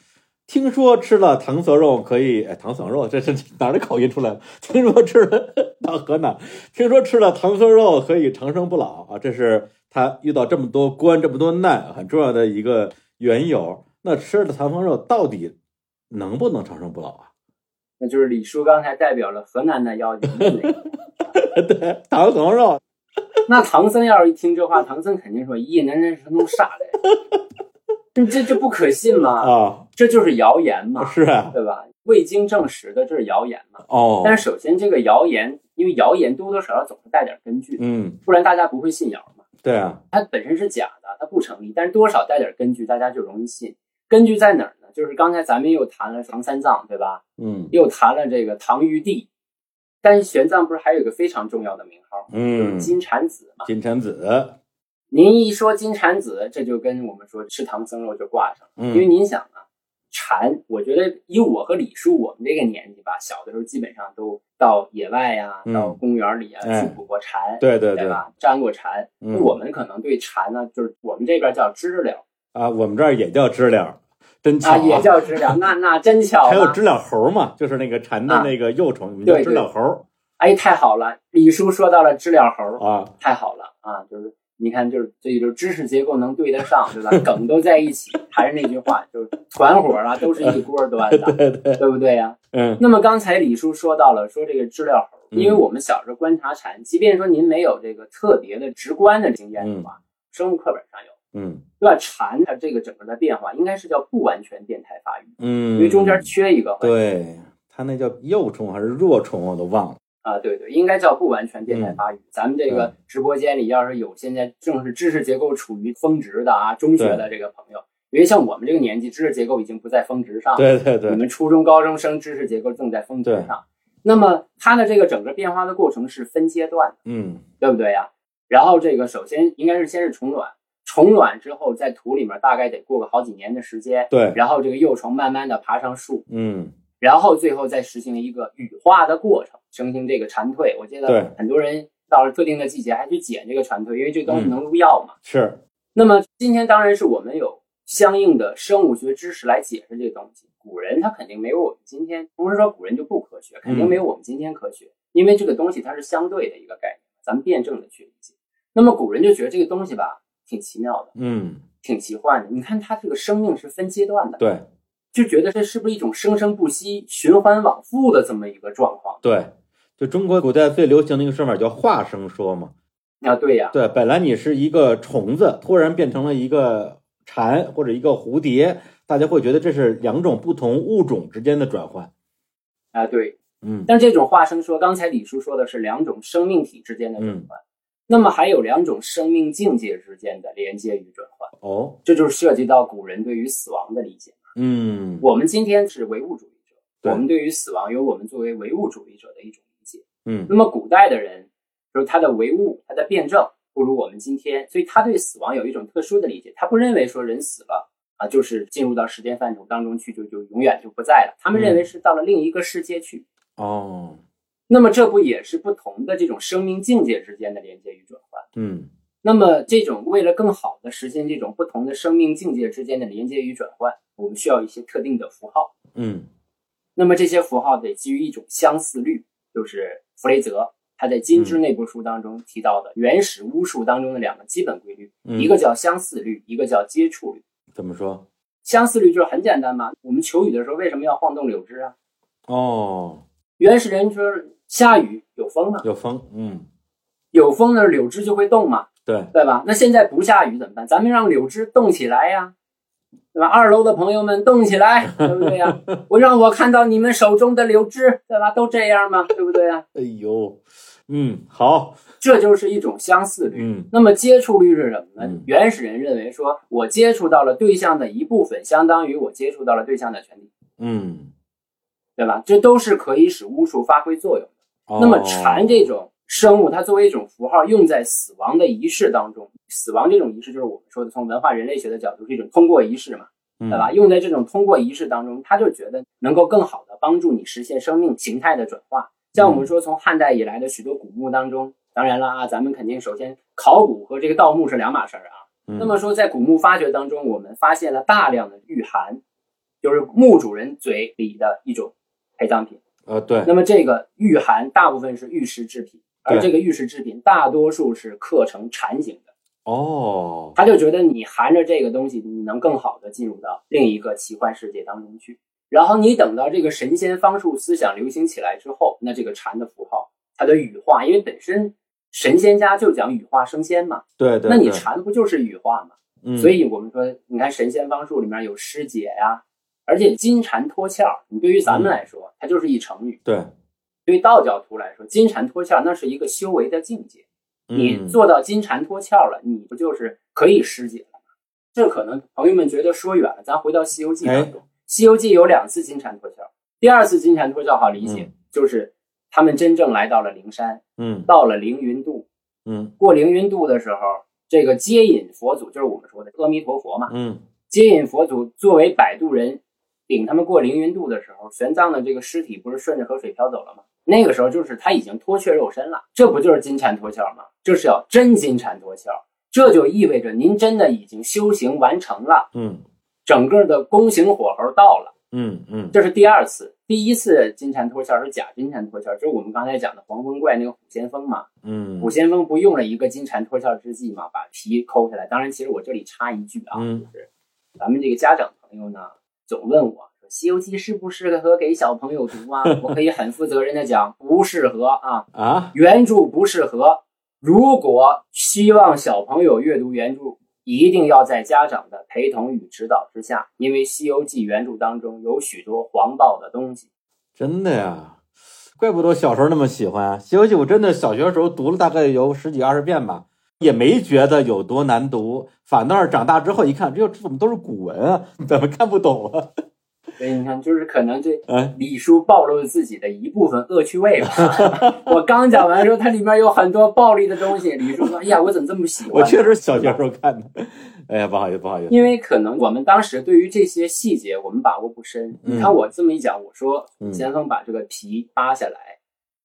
听说吃了唐僧肉可以，哎，唐僧肉这是 哪儿的口音出来了？听说吃了到河南，听说吃了唐僧肉可以长生不老啊，这是他遇到这么多关、这么多难很重要的一个缘由。那吃了唐僧肉到底能不能长生不老啊？那就是李叔刚才代表了河南的妖精。对，唐僧肉，那唐僧要是一听这话，唐僧肯定说：“咦，那那是弄啥嘞？这这这不可信吗？啊，这就是谣言嘛，是啊，对吧？未经证实的，这是谣言嘛。哦，但是首先，这个谣言，因为谣言多多少少总是带点根据，嗯，不然大家不会信谣嘛。对啊，它本身是假的，它不成立，但是多少带点根据，大家就容易信。根据在哪儿呢？就是刚才咱们又谈了唐三藏，对吧？嗯又谈了这个唐玉帝，但是玄奘不是还有一个非常重要的名号，就是嗯，金蝉子嘛？金蝉子，您一说金蝉子，这就跟我们说吃唐僧肉就挂上了，因为嗯您想啊，蝉，我觉得以我和李叔我们这个年纪吧，小的时候基本上都到野外呀、嗯到公园里啊哎去捕过蝉，对对对吧？粘过蝉，嗯我们可能对蝉呢，就是我们这边叫知了啊，我们这儿也叫知了，真巧啊，也叫知了，那那真巧了。还有知了猴嘛，就是那个蝉的啊那个幼虫，我们叫对知了猴哎，太好了，李叔说到了知了猴，啊。太好了啊！就是你看，就是这就是知识结构能对得上，对吧？梗都在一起，还是那句话，就是团伙啊，都是一锅端的，对 对，对。不对呀、嗯。那么刚才李叔说到了，说这个知了猴，嗯因为我们小时候观察蝉，即便说您没有这个特别的直观的经验的话，生物课本上有，嗯。对吧？蝉它这个整个的变化应该是叫不完全变态发育，嗯，因为中间缺一个环节。对它那叫幼虫还是弱虫，我都忘了。啊，对对，应该叫不完全变态嗯。发育。咱们这个直播间里要是有现在正是知识结构处于峰值的啊，中学的这个朋友，因为像我们这个年纪，知识结构已经不在峰值上了，对对对。你，们初中高中生知识结构正在峰值上。那么它的这个整个变化的过程是分阶段的，嗯。对不对呀？然后这个首先应该是先是虫卵，虫卵之后在土里面大概得过个好几年的时间，对，然后这个幼虫慢慢的爬上树，嗯。然后最后再实行一个羽化的过程，生成这个蝉蜕。我记得很多人到了特定的季节还去捡这个蝉蜕，因为这东西嗯能入药嘛。是，那么今天当然是我们有相应的生物学知识来解释这个东西。古人他肯定没有我们今天，不是说古人就不科学，肯定没有我们今天科学，因为这个东西它是相对的一个概念，咱们辩证的去理解。那么古人就觉得这个东西吧挺奇妙的，嗯挺奇幻的。你看它这个生命是分阶段的，对就觉得这是不是一种生生不息、循环往复的这么一个状况？对，就中国古代最流行的一个说法叫化生说嘛。啊，对呀，对，本来你是一个虫子，突然变成了一个蝉或者一个蝴蝶，大家会觉得这是两种不同物种之间的转换。啊对。嗯但这种化生说，刚才李叔说的是两种生命体之间的转换，那么还有两种生命境界之间的连接与转换，哦，这就是涉及到古人对于死亡的理解。嗯我们今天是唯物主义者，我们对于死亡有我们作为唯物主义者的一种。嗯那么古代的人，就是他的唯物，他的辩证不如我们今天，所以他对死亡有一种特殊的理解。他不认为说人死了啊，就是进入到时间范畴当中去，就就永远就不在了。他们认为是到了另一个世界去。哦那么这不也是不同的这种生命境界之间的连接与转换？嗯那么这种为了更好的实现这种不同的生命境界之间的连接与转换，我们需要一些特定的符号。嗯那么这些符号得基于一种相似律，就是弗雷泽他在《金枝》那部书当中提到的原始巫术当中的两个基本规律，嗯，一个叫相似律，一个叫接触律。怎么说？相似律就是很简单嘛，我们求雨的时候为什么要晃动柳枝啊？哦，原始人说下雨有风嘛，有风，嗯，有风呢柳枝就会动嘛，对，对吧？那现在不下雨怎么办？咱们让柳枝动起来呀，对吧？二楼的朋友们动起来，对不对呀？我让我看到你们手中的柳枝，对吧？都这样吗？对不对呀？哎呦，嗯，好，这就是一种相似律。嗯那么接触率是什么呢？嗯原始人认为说，我接触到了对象的一部分，相当于我接触到了对象的全体，嗯，对吧？这都是可以使巫术发挥作用的。哦那么蝉这种生物，它作为一种符号，用在死亡的仪式当中。死亡这种仪式，就是我们说的从文化人类学的角度，是一种通过仪式嘛，对对吧？？用在这种通过仪式当中，他就觉得能够更好的帮助你实现生命形态的转化。像我们说，从汉代以来的许多古墓当中，当然了啊，咱们肯定首先考古和这个盗墓是两码事儿啊。嗯那么说，在古墓发掘当中，我们发现了大量的玉函，就是墓主人嘴里的一种陪葬品。呃，对，那么这个玉函大部分是玉石制品，而这个玉石制品大多数是刻成蝉形的。哦，他就觉得你含着这个东西，你能更好的进入到另一个奇幻世界当中去。然后你等到这个神仙方术思想流行起来之后，那这个禅的符号，它的羽化，因为本身神仙家就讲羽化升仙嘛，对对，那你对蝉不就是羽化嘛？嗯所以我们说，你看神仙方术里面有师姐呀，而且金蝉脱壳，你对于咱们来说，它就是一成语；对，对于道教徒来说，金蝉脱壳那是一个修为的境界。你嗯做到金蝉脱壳了，你不就是可以师姐了吗？这可能朋友们觉得说远了，咱回到《西游记》哎当中，西游记》有两次金蝉脱壳，第二次金蝉脱壳好理解，就是他们真正来到了灵山，嗯到了凌云渡。嗯过凌云渡的时候，这个接引佛祖，就是我们说的阿弥陀佛嘛。嗯接引佛祖作为摆渡人，领他们过凌云渡的时候，玄奘的这个尸体不是顺着河水飘走了吗？那个时候就是他已经脱却肉身了，这不就是金蝉脱壳吗？这是要真金蝉脱壳，这就意味着您真的已经修行完成了，嗯整个的宫刑火候到了。嗯嗯这是第二次，第一次金蝉脱壳是假金蝉脱壳，就是我们刚才讲的黄风怪那个虎先锋嘛。嗯虎先锋不用了一个金蝉脱壳之计嘛，把皮抠下来。当然，其实我这里插一句啊，嗯就是咱们这个家长朋友呢，总问我说《西游记》适不适合给小朋友读啊？我可以很负责任的讲，不适合啊，啊原著不适合。如果希望小朋友阅读原著，一定要在家长的陪同与指导之下，因为《西游记》原著当中有许多黄暴的东西。真的呀，怪不得小时候那么喜欢啊！《西游记》我真的小学的时候读了大概有十几二十遍吧，也没觉得有多难读，反倒是长大之后一看，这这怎么都是古文啊？怎么看不懂啊？所以你看，就是可能这哎，李叔暴露了自己的一部分恶趣味吧。我刚讲完说它里面有很多暴力的东西，李叔说：“哎呀，我怎么这么喜欢？”我确实小学时候看的。哎呀，不好意思，不好意思。因为可能我们当时对于这些细节我们把握不深。嗯你看我这么一讲，我说嗯先锋把这个皮扒下来，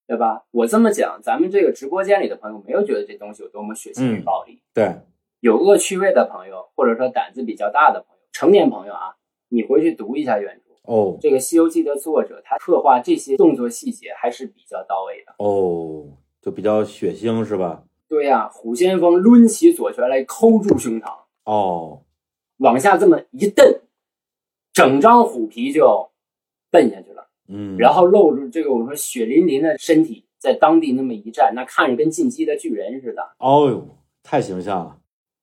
对吧？我这么讲，咱们这个直播间里的朋友没有觉得这东西有多么血腥与嗯暴力。对，有恶趣味的朋友，或者说胆子比较大的朋友，成年朋友啊，你回去读一下原著。哦这个《西游记》的作者他刻画这些动作细节还是比较到位的。哦，就比较血腥是吧？对呀、虎先锋抡起左拳来抠住胸膛，哦，往下这么一蹬，整张虎皮就蹬下去了，嗯，然后露出这个我们说血淋淋的身体，在当地那么一站，那看着跟进击的巨人似的，哦呦，太形象了。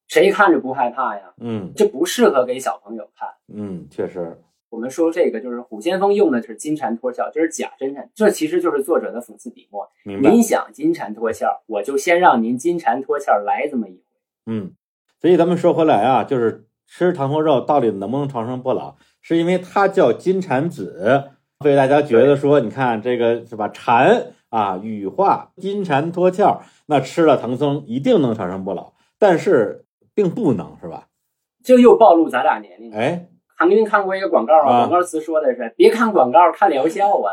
谁看着不害怕呀？嗯这不适合给小朋友看。嗯，确实。我们说这个就是虎先锋用的是金蝉脱壳，这是假真蝉，这其实就是作者的讽刺笔墨。明白。您想金蝉脱壳，我就先让您金蝉脱壳来这么一回。嗯，所以咱们说回来啊，就是吃唐僧肉到底能不能长生不老，是因为它叫金蝉子，所以大家觉得说，你看这个是吧？蝉啊，羽化金蝉脱壳，那吃了唐僧一定能长生不老，但是并不能，是吧？这又暴露咱俩年龄了。哎，看您看过一个广告啊，啊广告词说的是别看广告，看疗效啊。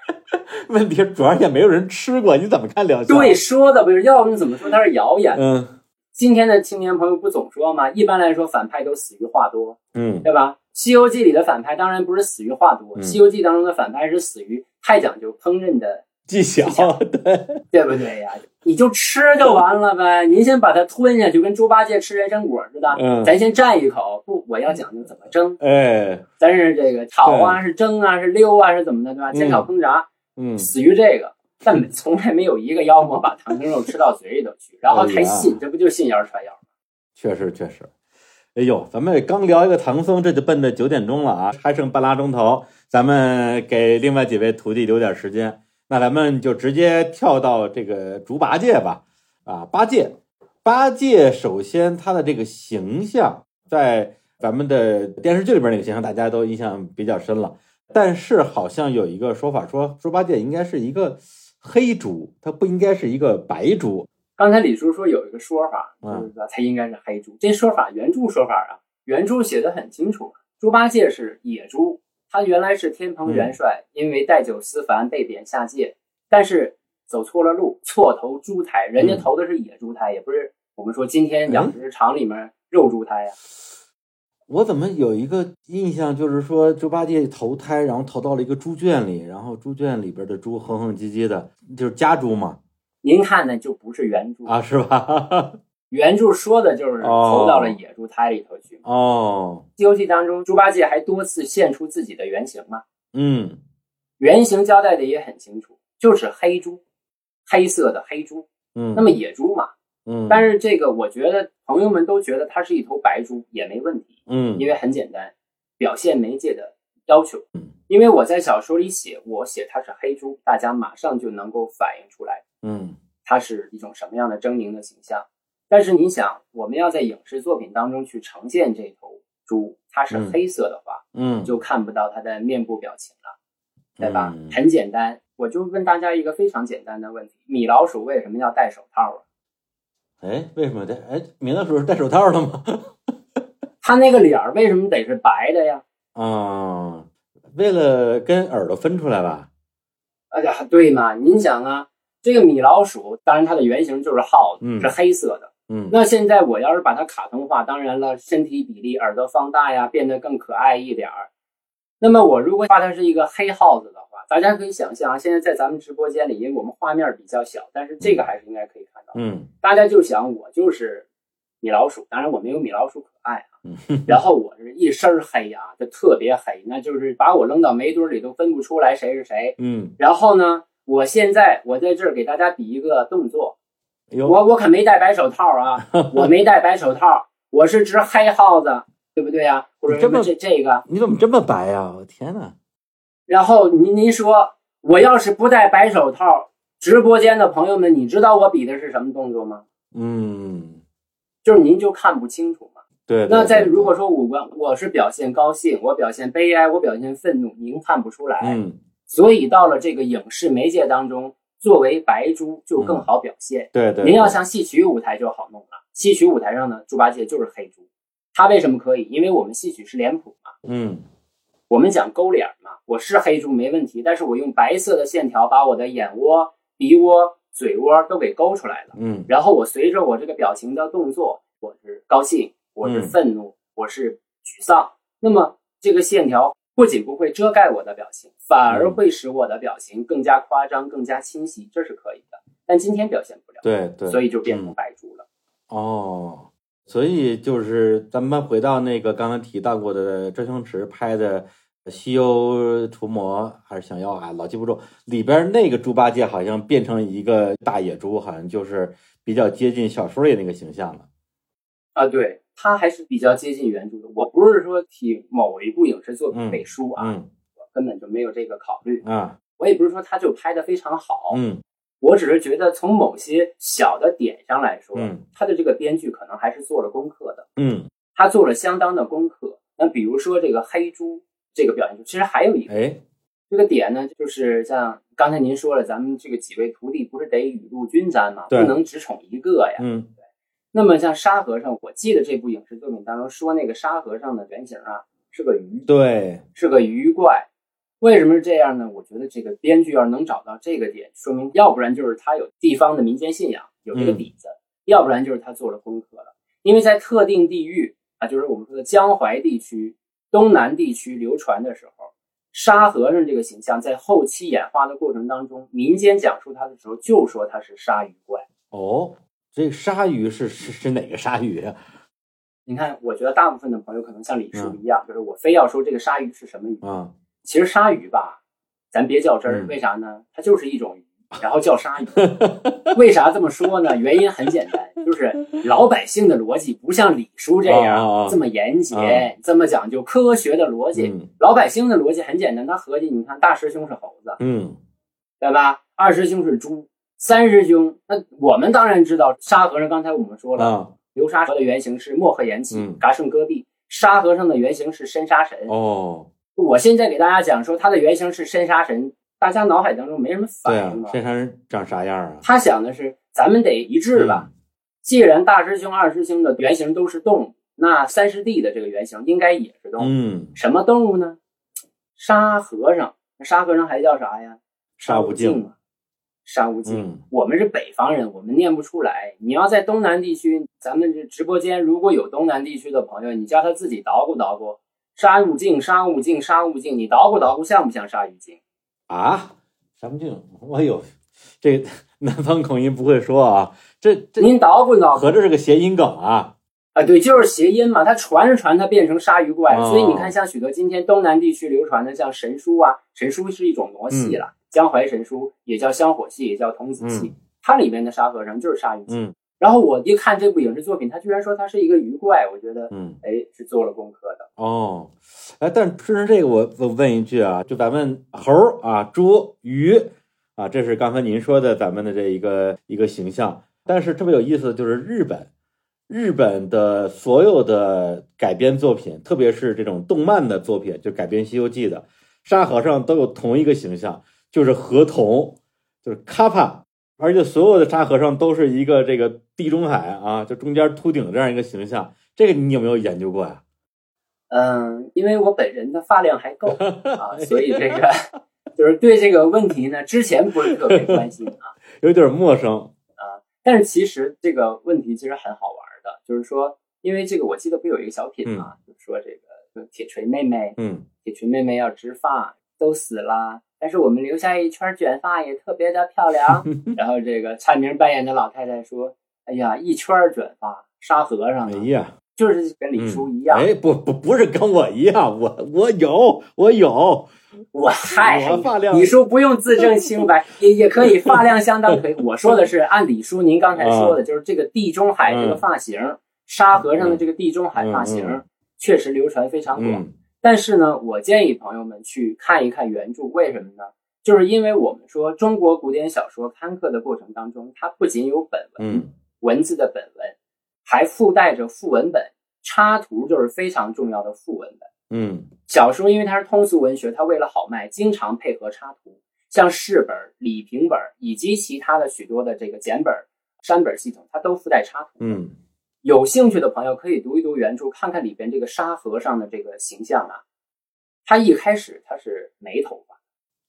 问题主要也没有人吃过，你怎么看疗效？对，，说的不是，要不怎么说它是谣言？嗯今天的青年朋友不总说吗？一般来说，反派都死于话多，嗯对吧？《西游记》里的反派当然不是死于话多，嗯西游记》当中的反派是死于太讲究烹饪的，技巧，对，对不对呀？你就吃就完了呗，您先把它吞下去，跟猪八戒吃人参果似的。嗯咱先蘸一口，不，我要讲究怎么蒸，哎，咱是这个炒啊，是蒸啊，是溜啊，是怎么的，对吧？煎炒烹炸，嗯死于这个，但从来没有一个妖魔把唐僧肉吃到嘴里头去，然后还信，这不就信谣传谣吗？确实确实。哎呦，咱们刚聊一个唐僧，这就奔着九点钟了啊，还剩半拉钟头，咱们给另外几位徒弟留点时间。那咱们就直接跳到这个猪八戒吧。啊，八戒，八戒首先他的这个形象，在咱们的电视剧里边那个形象，大家都印象比较深了。但是好像有一个说法说，猪八戒应该是一个黑猪，它不应该是一个白猪。刚才李叔说有一个说法，嗯就是说他应该是黑猪。这说法原著说法啊，原著写的很清楚，猪八戒是野猪，他原来是天蓬元帅，因为带酒思凡被贬下界，但是走错了路，错投猪胎，人家嗯。投的是野猪胎，也不是我们说今天养殖场里面肉猪胎呀、我怎么有一个印象，就是说猪八戒投胎，然后投到了一个猪圈里，然后猪圈里边的猪哼哼唧唧的，就是家猪嘛，您看呢，就不是原猪，啊，是吧？原著说的就是哦投到了野猪胎里头去。哦，《西游记》当中，猪八戒还多次现出自己的原型嘛，嗯原型交代的也很清楚，就是黑猪，黑色的黑猪。嗯，那么野猪嘛，嗯，但是这个我觉得朋友们都觉得它是一头白猪也没问题，嗯因为很简单，表现媒介的要求嗯。因为我在小说里写，我写它是黑猪，大家马上就能够反映出来嗯它是一种什么样的狰狞的形象。但是你想，我们要在影视作品当中去呈现这头猪，它是嗯黑色的话，嗯，就看不到它的面部表情了，对吧？嗯很简单，我就问大家一个非常简单的问题：米老鼠为什么要戴手套啊？哎，为什么戴？哎，米老鼠是戴手套的吗？它那个脸儿为什么得是白的呀？啊，为了跟耳朵分出来吧？哎呀，对嘛？您想啊，这个米老鼠，当然它的原型就是耗子，嗯是黑色的。嗯那现在我要是把它卡通化，当然了，身体比例、耳朵放大呀，变得更可爱一点儿。那么我如果画它是一个黑耗子的话，大家可以想象啊，现在在咱们直播间里，因为我们画面比较小，但是这个还是应该可以看到。嗯大家就想我就是米老鼠，当然我没有米老鼠可爱啊。嗯然后我是一身黑啊，就特别黑，那就是把我扔到煤堆里都分不出来谁是谁。嗯，然后呢，我现在我在这儿给大家比一个动作，我我可没戴白手套啊，我没戴白手套，我是只黑耗子，对不对呀、或者你这么这这个，你怎么这么白呀、我天哪！然后您您说，我要是不戴白手套，直播间的朋友们，你知道我比的是什么动作吗？嗯，就是您就看不清楚嘛。对。那在如果说五官，我是表现高兴，我表现悲哀，我表现愤怒，您看不出来。嗯，所以到了这个影视媒介当中，作为白猪就更好表现。对对。您要像戏曲舞台就好弄了，戏曲舞台上呢，猪八戒就是黑猪，他为什么可以？因为我们戏曲是脸谱嘛，嗯。我们讲勾脸嘛，我是黑猪没问题，但是我用白色的线条把我的眼窝、鼻窝、嘴窝都给勾出来了，嗯。然后我随着我这个表情的动作，我是高兴，我是嗯。愤怒，我是沮丧，那么这个线条不仅不会遮盖我的表情，反而嗯会使我的表情更加夸张、更加清晰，这是可以的。但今天表现不了，对对。所以就变成嗯白猪了。哦，所以就是咱们回到那个刚刚提到过的周星驰拍的《西游除魔》还是想要啊，老记不住里边那个猪八戒好像变成一个大野猪，好像就是比较接近小说里那个形象了。啊，对，它还是比较接近原著的。我不是说替某一部影视作品嗯背书啊，嗯我根本就没有这个考虑。啊我也不是说它就拍的非常好，嗯我只是觉得从某些小的点上来说，嗯他的这个编剧可能还是做了功课的，嗯，他做了相当的功课。那比如说这个黑猪这个表现，其实还有一个哎这个点呢，就是像刚才您说了，咱们这个几位徒弟不是得雨露均沾嘛，不能只宠一个呀。嗯那么像沙和尚，我记得这部影视作品当中说那个沙和尚的原型啊是个鱼，对，是个鱼怪。为什么是这样呢？我觉得这个编剧要是能找到这个点，说明要不然就是他有地方的民间信仰，有这个底子；要不然就是他做了功课了。因为在特定地域啊，就是我们说的江淮地区、东南地区流传的时候，沙和尚这个形象在后期演化的过程当中，民间讲述他的时候就说他是鲨鱼怪。哦，这个鲨鱼是是是哪个鲨鱼啊？你看，我觉得大部分的朋友可能像李叔一样，就是我非要说这个鲨鱼是什么鱼。啊其实鲨鱼吧，咱别较真儿，嗯为啥呢？它就是一种鱼，然后叫鲨鱼。为啥这么说呢？原因很简单，就是老百姓的逻辑不像李叔这样啊这么严谨啊，这么讲究科学的逻辑。嗯老百姓的逻辑很简单，他合计，你看大师兄是猴子，嗯对吧？二师兄是猪，三师兄，那我们当然知道沙和尚。刚才我们说了，啊流沙河的原型是漠河延气嗯，嘎顺戈壁；沙和尚的原型是深沙神。哦，我现在给大家讲说他的原型是深沙神，大家脑海当中没什么反应，吧？深沙人长啥样啊？他想的是咱们得一致吧。既然大师兄、二师兄的原型都是动物，那三师弟的这个原型应该也是动物。嗯，什么动物呢？沙和尚，那沙和尚还叫啥呀？沙悟净啊，沙悟净。嗯我们是北方人，我们念不出来。你要在东南地区，咱们这直播间如果有东南地区的朋友，你叫他自己捣鼓捣鼓，沙悟净，沙悟净，沙悟净，你捣鼓捣鼓像不像鲨鱼精？啊，沙悟净，我有，这南方口音不会说啊，这这您捣鼓捣鼓合着是个谐音梗啊？啊，对，就是谐音嘛，它传着传，它变成鲨鱼怪。哦所以你看，像许多今天东南地区流传的，像神书啊，神书是一种傩戏了，江淮神书也叫香火戏，也叫童子戏，它里面的沙和尚就是鲨鱼精。嗯然后我一看这部影视作品，他居然说他是一个鱼怪，我觉得嗯，哎是做了功课的。哦，哎，但顺着这个我我问一句啊，就咱们猴儿啊、猪、鱼啊，这是刚才您说的咱们的这一个一个形象，但是特别有意思的就是日本。日本的所有的改编作品，特别是这种动漫的作品，就改编《西游记》的沙和尚，都有同一个形象，就是河童，就是卡帕而且所有的沙和尚都是一个这个地中海啊，就中间秃顶这样一个形象，这个你有没有研究过呀？嗯，因为我本人的发量还够 啊，所以这个就是对这个问题呢，之前不是特别关心啊，有点陌生啊。但是其实这个问题其实很好玩的，就是说，因为这个我记得不有一个小品嘛，就是说这个铁锤妹妹，嗯，铁锤妹妹要植发都死了，但是我们留下一圈卷发也特别的漂亮。然后这个蔡明扮演的老太太说：“哎呀，一圈卷发，沙和尚，哎呀。”就是跟李叔一样，哎，不不不是跟我一样，我我有我有，我嗨，我发量，李叔不用自证清白，也也可以发量相当可以。我说的是按李叔您刚才说的，就是这个地中海这个发型，沙和尚的这个地中海发型，确实流传非常广。但是呢，我建议朋友们去看一看原著，为什么呢？就是因为我们说中国古典小说刊刻的过程当中，它不仅有本文文字的本文。还附带着附文本，插图就是非常重要的附文本。嗯，小说因为它是通俗文学，它为了好卖，经常配合插图，像试本、礼评本以及其他的许多的这个简本、删本系统，它都附带插图。嗯，有兴趣的朋友可以读一读原著，看看里边这个沙和尚的这个形象啊。他一开始他是没头发，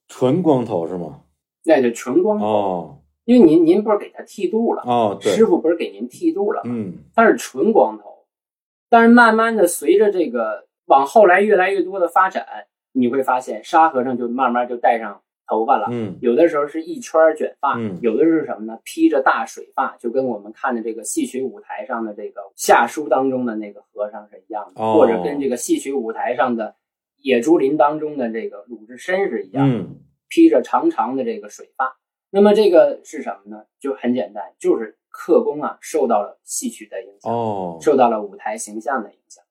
纯光头是吗？那就纯光头。哦。因为您您不是给他剃度了哦，师傅不是给您剃度了嗯，他是纯光头，但是慢慢的随着这个往后来越来越多的发展，你会发现沙和尚就慢慢就戴上头发了。嗯，有的时候是一圈卷发，嗯，有的是什么呢？披着大水发，就跟我们看的这个戏曲舞台上的这个下书当中的那个和尚是一样的，或者跟这个戏曲舞台上的野猪林当中的这个鲁智深是一样的，披着长长的这个水发。那么这个是什么呢？就很简单，就是刻工啊受到了戏曲的影响，哦，受到了舞台形象的影响。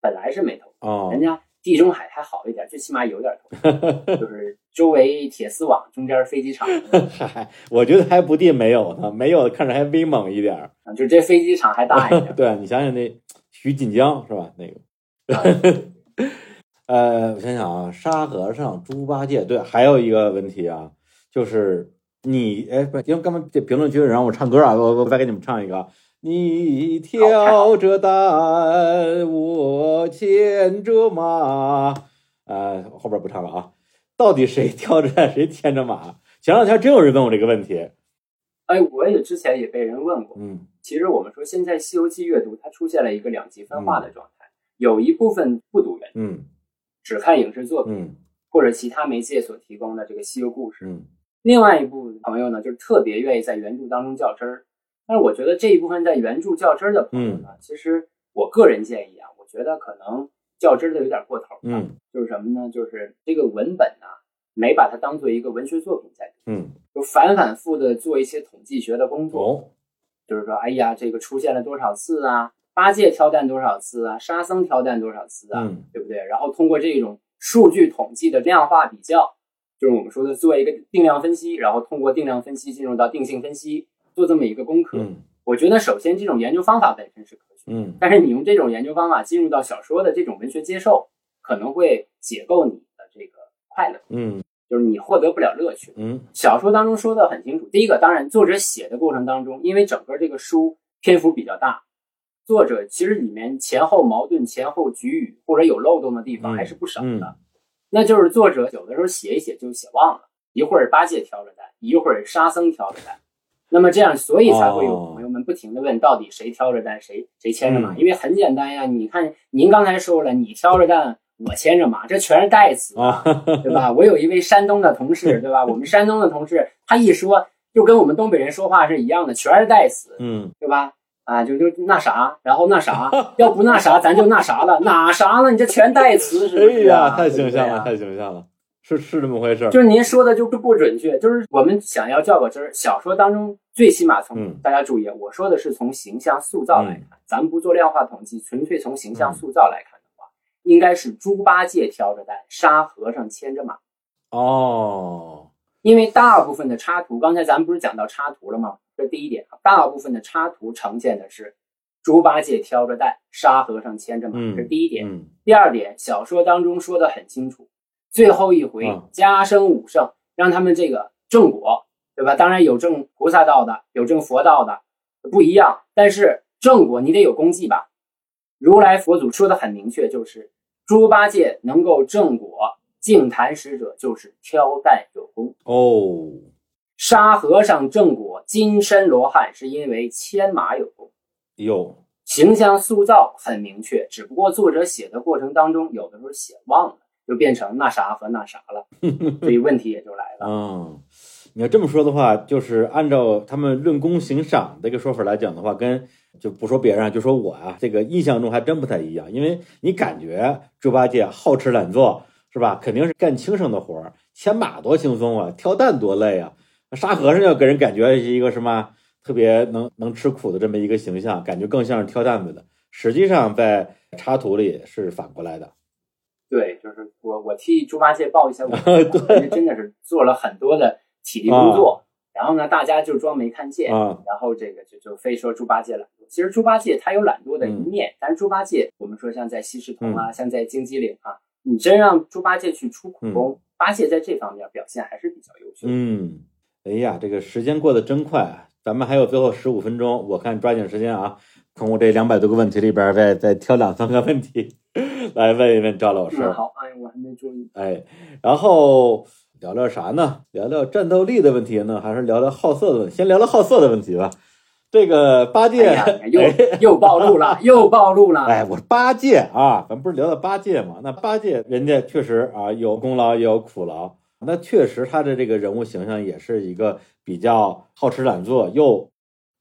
本来是没头，哦，人家地中海还好一点，最起码有点头，就是周围铁丝网，中间飞机场。嗨，我觉得还不地没有呢，没有看着还威猛一点啊，就这飞机场还大一点。对你想想那徐锦江是吧？那个，呃，我想想啊，沙和尚、猪八戒，对，还有一个问题啊，就是。你哎不，因为刚刚这评论区让我唱歌啊，我我再给你们唱一个。你挑着担，我牵着马。呃，后边不唱了啊。到底谁挑着担，谁牵着马？前两天真有人问我这个问题。哎，我也之前也被人问过。嗯，其实我们说现在《西游记》阅读它出现了一个两极分化的状态，有一部分不读原著，嗯，只看影视作品，嗯，或者其他媒介所提供的这个西游故事，嗯。另外一部分朋友呢，就是特别愿意在原著当中较真儿，但是我觉得这一部分在原著较真儿的朋友呢，其实我个人建议啊，我觉得可能较真儿的有点过头了。嗯，就是什么呢？就是这个文本呢，没把它当做一个文学作品在读，嗯，就反反复的做一些统计学的工作，哦，就是说，哎呀，这个出现了多少次啊？八戒挑担多少次啊？沙僧挑担多少次啊？对不对？然后通过这种数据统计的量化比较。就是我们说的做一个定量分析，然后通过定量分析进入到定性分析，做这么一个功课。我觉得首先这种研究方法本身是科学，嗯，但是你用这种研究方法进入到小说的这种文学接受，可能会解构你的这个快乐，嗯，就是你获得不了乐趣，嗯。小说当中说的很清楚，第一个，当然作者写的过程当中，因为整个这个书篇幅比较大，作者其实里面前后矛盾、前后局语或者有漏洞的地方还是不少的。那就是作者有的时候写一写就写忘了，一会儿八戒挑着担，一会儿沙僧挑着担，那么这样，所以才会有朋友们不停的问，到底谁挑着担，谁谁牵着马？因为很简单呀，你看您刚才说了，你挑着担，我牵着马，这全是代词啊，对吧？我有一位山东的同事，对吧？我们山东的同事，他一说就跟我们东北人说话是一样的，全是代词，嗯，对吧？啊，就就那啥，然后那啥，要不那啥，咱就那啥了，哪啥了？你这全代词，是不是？哎呀，太形象了，太形象了，是是这么回事。就是您说的，就是不准确。就是我们想要较个真儿，小说当中最起码从大家注意，我说的是从形象塑造来看，咱们不做量化统计，纯粹从形象塑造来看的话，应该是猪八戒挑着担，沙和尚牵着马。哦，因为大部分的插图，刚才咱们不是讲到插图了吗？这第一点啊，大部分的插图呈现的是猪八戒挑着担，沙和尚牵着马，这是第一点。第二点，小说当中说的很清楚，最后一回加生五圣，让他们这个正果对吧？当然有正菩萨道的，有正佛道的，不一样。但是正果你得有功绩吧？如来佛祖说的很明确，就是猪八戒能够正果净坛使者，就是挑担有功哦。沙和尚正果金身罗汉，是因为牵马有功。有形象塑造很明确，只不过作者写的过程当中，有的时候写忘了，就变成那啥和那啥了，所以问题也就来了。嗯。你要这么说的话，就是按照他们论功行赏这个说法来讲的话，跟就不说别人，就说我啊，这个印象中还真不太一样。因为你感觉猪八戒好吃懒做是吧？肯定是干轻省的活儿，牵马多轻松啊，挑担多累啊。沙和尚要给人感觉是一个什么特别能能吃苦的这么一个形象，感觉更像是挑担子的。实际上在插图里是反过来的。对，就是我我替猪八戒报一下，我对，真的是做了很多的。体力工作，然后呢，大家就装没看见，然后这个就就非说猪八戒懒惰。其实猪八戒他有懒惰的一面，但是猪八戒，我们说像在西施童啊，像在金鸡岭啊，你真让猪八戒去出苦工，八戒在这方面表现还是比较优秀。嗯，哎呀，这个时间过得真快啊！咱们还有最后十五分钟，我看抓紧时间啊，从我这两百多个问题里边再再挑两三个问题 来问一问赵老师。好，哎，我还没注意。哎，然后。聊聊啥呢？聊聊战斗力的问题呢，还是聊聊好色的问题？先聊聊好色的问题吧。这个八戒又又暴露了，又暴露了。哎，我八戒啊，咱不是聊到八戒吗？那八戒人家确实啊，有功劳也有苦劳。那确实他的这个人物形象也是一个比较好吃懒做又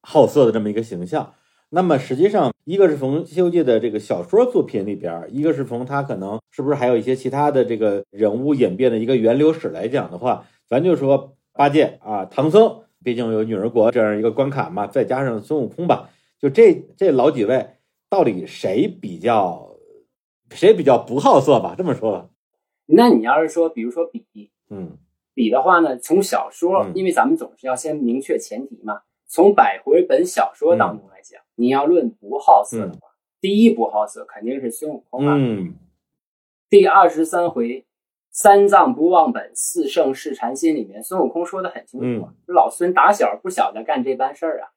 好色的这么一个形象。那么实际上，一个是从《西游记》的这个小说作品里边，一个是从他可能是不是还有一些其他的这个人物演变的一个源流史来讲的话，咱就说八戒啊，唐僧，毕竟有女儿国这样一个关卡嘛，再加上孙悟空吧，就这这老几位，到底谁比较谁比较不好色吧？这么说吧，那你要是说，比如说比，嗯，比的话呢，从小说，因为咱们总是要先明确前提嘛，从百回本小说当中来讲。你要论不好色的话，第一不好色肯定是孙悟空啊。第二十三回“三藏不忘本，四圣试禅心”里面，孙悟空说的很清楚，老孙打小不晓得干这般事儿啊。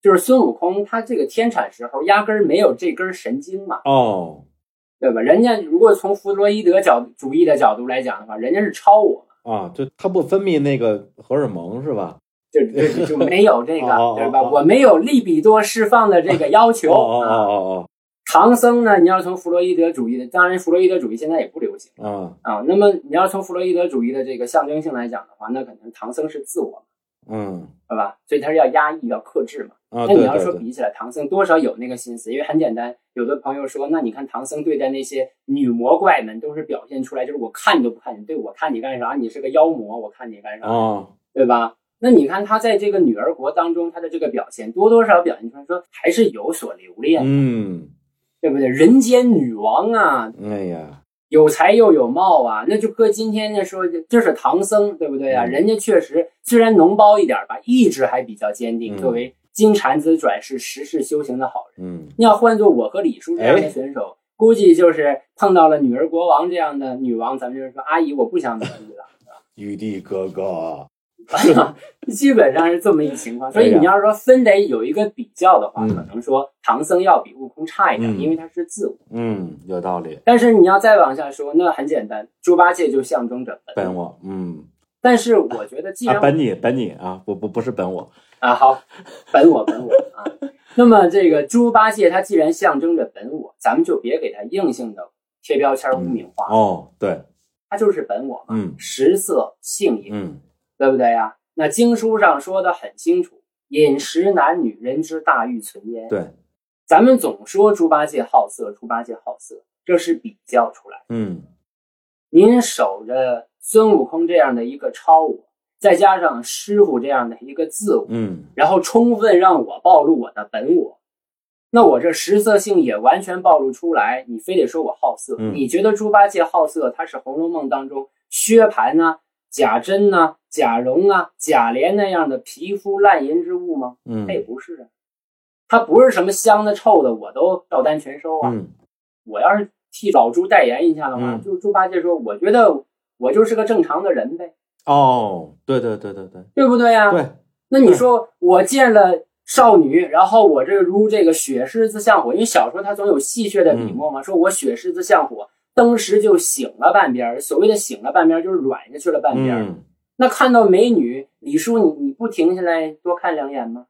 就是孙悟空他这个天产时候压根儿没有这根神经嘛。哦，对吧？人家如果从弗洛伊德角主义的角度来讲的话，人家是超我啊，就他不分泌那个荷尔蒙是吧？就就就没有这个，对吧？我没有利比多释放的这个要求啊。唐僧呢？你要从弗洛伊德主义的，当然弗洛伊德主义现在也不流行啊啊。那么你要从弗洛伊德主义的这个象征性来讲的话，那可能唐僧是自我，嗯，对吧？所以他是要压抑、要克制嘛。那你要说比起来，唐僧多少有那个心思，因为很简单。有的朋友说，那你看唐僧对待那些女魔怪们，都是表现出来，就是我看你都不看你，对我看你干啥？你是个妖魔，我看你干啥？对吧？那你看他在这个女儿国当中，他的这个表现多多少少表现出来说还是有所留恋，嗯，对不对？人间女王啊，哎呀，有才又有貌啊，那就搁今天呢说，这是唐僧，对不对啊？人家确实虽然脓包一点吧，意志还比较坚定。作为金蝉子转世十世修行的好人，嗯，你要换做我和李叔这样的选手，估计就是碰到了女儿国王这样的女王，咱们就是说，阿姨，我不想努力了，玉帝哥哥。基本上是这么一情况，所以你要是说分得有一个比较的话，可能说唐僧要比悟空差一点，因为他是自我。嗯，有道理。但是你要再往下说，那很简单，猪八戒就象征着本我。嗯。但是我觉得，既然本你本你啊，不不不是本我啊，好，本我 本我啊。那么这个猪八戒他既然象征着本我，咱们就别给他硬性的贴标签污名化。哦，对，他就是本我嘛。嗯。食色性也。嗯。对不对呀？那经书上说的很清楚，饮食男女，人之大欲存焉。对，咱们总说猪八戒好色，猪八戒好色，这是比较出来的。嗯，您守着孙悟空这样的一个超我，再加上师傅这样的一个自我，嗯，然后充分让我暴露我的本我，那我这食色性也完全暴露出来。你非得说我好色，你觉得猪八戒好色，他是《红楼梦》当中薛蟠呢？贾珍呐，贾蓉啊，贾琏那样的皮肤烂银之物吗？嗯，他也不是啊，他不是什么香的臭的，我都照单全收啊。嗯，我要是替老猪代言一下的话，就猪八戒说，我觉得我就是个正常的人呗。哦，对对对对对对不对呀？对，那你说我见了少女，然后我这如这个雪狮子像火，因为小说它总有戏谑的笔墨嘛，说我雪狮子像火，当时就醒了半边儿。所谓的醒了半边儿，就是软下去了半边儿。嗯，那看到美女，李叔你你不停下来多看两眼吗？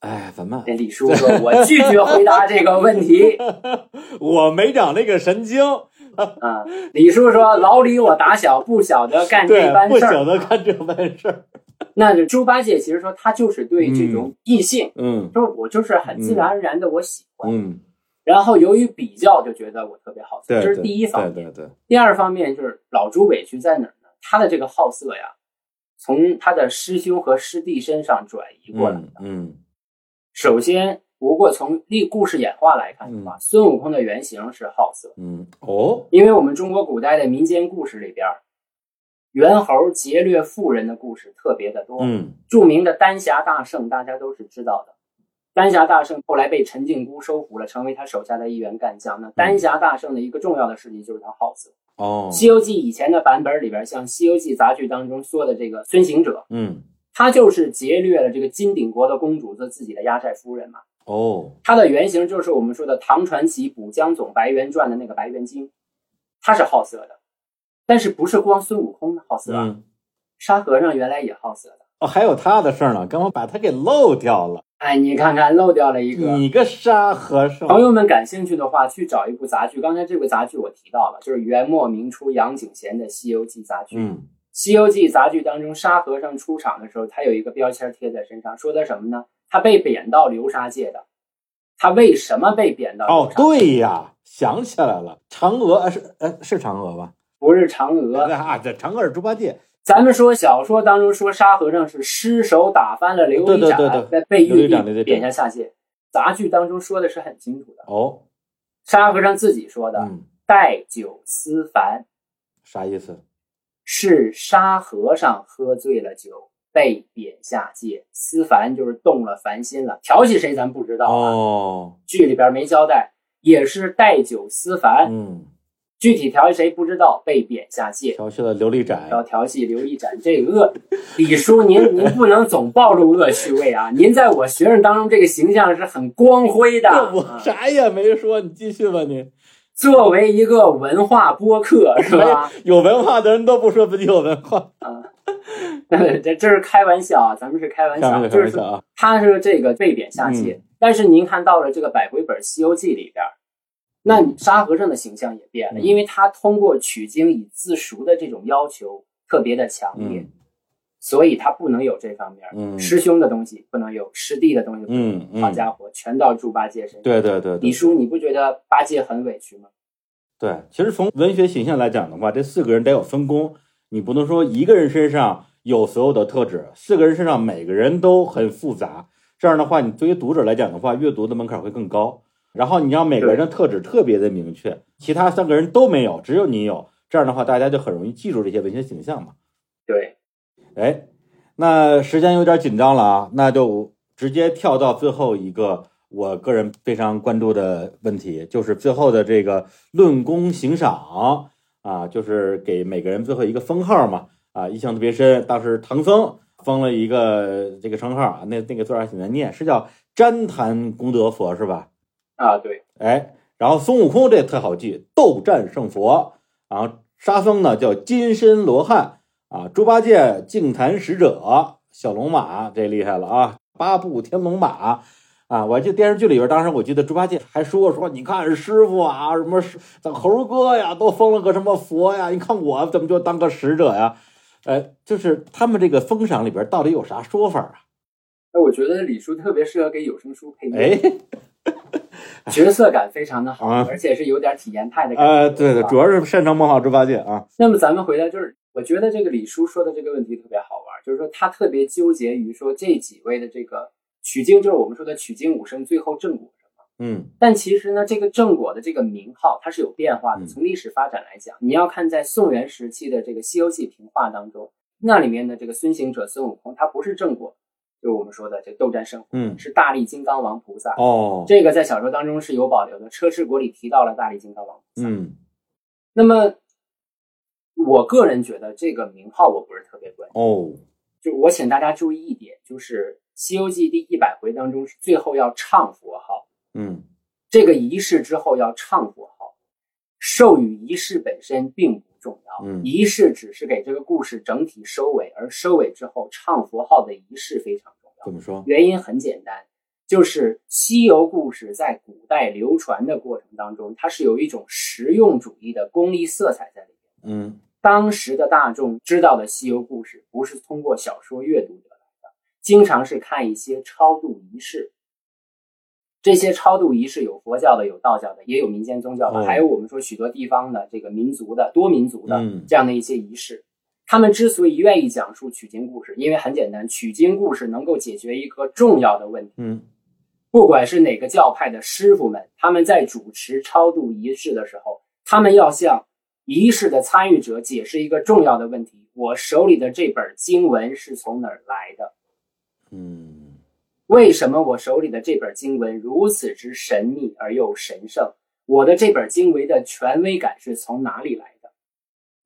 哎，怎么？那李叔说：“我拒绝 回答这个问题。我没长那个神经，”啊，李叔说：“老李，我打小不晓得干这对，般事儿。不晓得干这般事儿。那这猪八戒其实说他就是对这种异性，嗯说我就是很自然而然的我喜欢，嗯，然后由于比较就觉得我特别好，对，这是第一方面。对对对，第二方面就是老猪委屈在哪儿呢？他的这个好色呀，从他的师兄和师弟身上转移过来的。嗯首先，不过从历故事演化来看的话，孙悟空的原型是好色，嗯，哦，因为我们中国古代的民间故事里边，猿猴劫掠妇人的故事特别的多。嗯著名的丹霞大圣大家都是知道的。丹霞大圣后来被陈靖姑收服了，成为他手下的一员干将。那丹霞大圣的一个重要的事迹就是他好色。哦《西游记》以前的版本里边，像《西游记》杂剧当中说的这个孙行者，嗯他就是劫掠了这个金鼎国的公主做自己的压寨夫人嘛。哦，他的原型就是我们说的唐传奇补江总白猿传的那个白猿精，他是好色的，但是不是光孙悟空好色啊？嗯沙和尚原来也好色的。哦，还有他的事儿呢，刚刚把他给漏掉了。哎，你看看漏掉了一个。你个沙和尚，朋友们感兴趣的话，去找一部杂剧。刚才这部杂剧我提到了，就是元末明初杨景贤的《西游记》杂剧。嗯西游记》杂剧当中，沙和尚出场的时候，他有一个标签贴在身上，说的什么呢？他被贬到流沙界的。他为什么被贬到流哦？对呀，想起来了，嫦娥啊是呃是嫦娥吧？不是嫦娥。啊，这嫦娥是猪八戒。咱们说小说当中说沙和尚是失手打翻了琉璃盏，被玉帝贬下下界。杂剧当中说的是很清楚的，哦，沙和尚自己说的嗯，“带酒思凡”。啥意思？是沙和尚喝醉了酒，被贬下界。思凡就是动了凡心了，调戏谁咱不知道啊，哦，剧里边没交代，也是带酒思凡，嗯，具体调戏谁不知道，被贬下界。调戏了琉璃盏。要调戏琉璃盏这个恶，李叔您您不能总暴露恶趣味啊！您在我学生当中这个形象是很光辉的。我啊啥也没说，你继续吧你。作为一个文化播客是吧？有文化的人都不说自己有文化，这这是开玩笑啊，咱们是开玩笑，就是。他是这个被贬下界，但是您看到了这个百回本《西游记》里边，那你沙和尚的形象也变了，嗯因为他通过取经以自赎的这种要求特别的强烈，嗯所以他不能有这方面，嗯师兄的东西不能有，师弟的东西不能有，嗯嗯好家伙，全到猪八戒身上。对对对，对李叔，你不觉得八戒很委屈吗？对，其实从文学形象来讲的话，这四个人得有分工，你不能说一个人身上有所有的特质，四个人身上每个人都很复杂。这样的话，你对于读者来讲的话，阅读的门槛会更高。然后你让每个人的特质特别的明确，其他三个人都没有，只有你有。这样的话，大家就很容易记住这些文学形象嘛。对，哎，那时间有点紧张了啊，那就直接跳到最后一个我个人非常关注的问题，就是最后的这个论功行赏啊，就是给每个人最后一个封号嘛啊，印象特别深。当时唐僧封了一个这个称号啊，那那个字儿还挺难念，是叫旃檀功德佛是吧？啊，对，哎，然后孙悟空这特好记，斗战胜佛。然后沙僧呢叫金身罗汉啊，猪八戒净坛使者，小龙马这厉害了啊，八部天龙马啊，我记得电视剧里边，当时我记得猪八戒还说说，你看师傅啊，什么是咱猴哥呀，都封了个什么佛呀，你看我怎么就当个使者呀？呃，就是他们这个封赏里边到底有啥说法啊？那我觉得李叔特别适合给有声书配音，哎，角色感非常的好，啊而且是有点体验派的感觉。呃，对的，主要是擅长模仿猪八戒啊。那么咱们回来就是，我觉得这个李叔说的这个问题特别好玩，就是说他特别纠结于说这几位的这个取经，就是我们说的取经武圣最后正果什么。嗯但其实呢，这个正果的这个名号它是有变化的。嗯从历史发展来讲，你要看在宋元时期的这个《西游记》评话当中，那里面的这个孙行者孙悟空，他不是正果，就是我们说的这斗战胜佛，嗯，是大力金刚王菩萨。哦，这个在小说当中是有保留的，《车迟国》里提到了大力金刚王菩萨。嗯那么我个人觉得这个名号我不是特别关心。哦，就我请大家注意一点，就是《西游记》第一百回当中，最后要唱佛号，嗯这个仪式之后要唱佛号，授予仪式本身并不重要，嗯仪式只是给这个故事整体收尾，而收尾之后唱佛号的仪式非常重要。怎么说？原因很简单，就是西游故事在古代流传的过程当中，它是有一种实用主义的功利色彩在里面。嗯当时的大众知道的西游故事，不是通过小说阅读得来的，经常是看一些超度仪式。这些超度仪式有佛教的，有道教的，也有民间宗教的，哦还有我们说许多地方的这个民族的多民族的嗯这样的一些仪式。他们之所以愿意讲述取经故事，因为很简单，取经故事能够解决一个重要的问题。嗯不管是哪个教派的师傅们，他们在主持超度仪式的时候，他们要向仪式的参与者解释一个重要的问题：我手里的这本经文是从哪儿来的？嗯为什么我手里的这本经文如此之神秘而又神圣？我的这本经文的权威感是从哪里来的？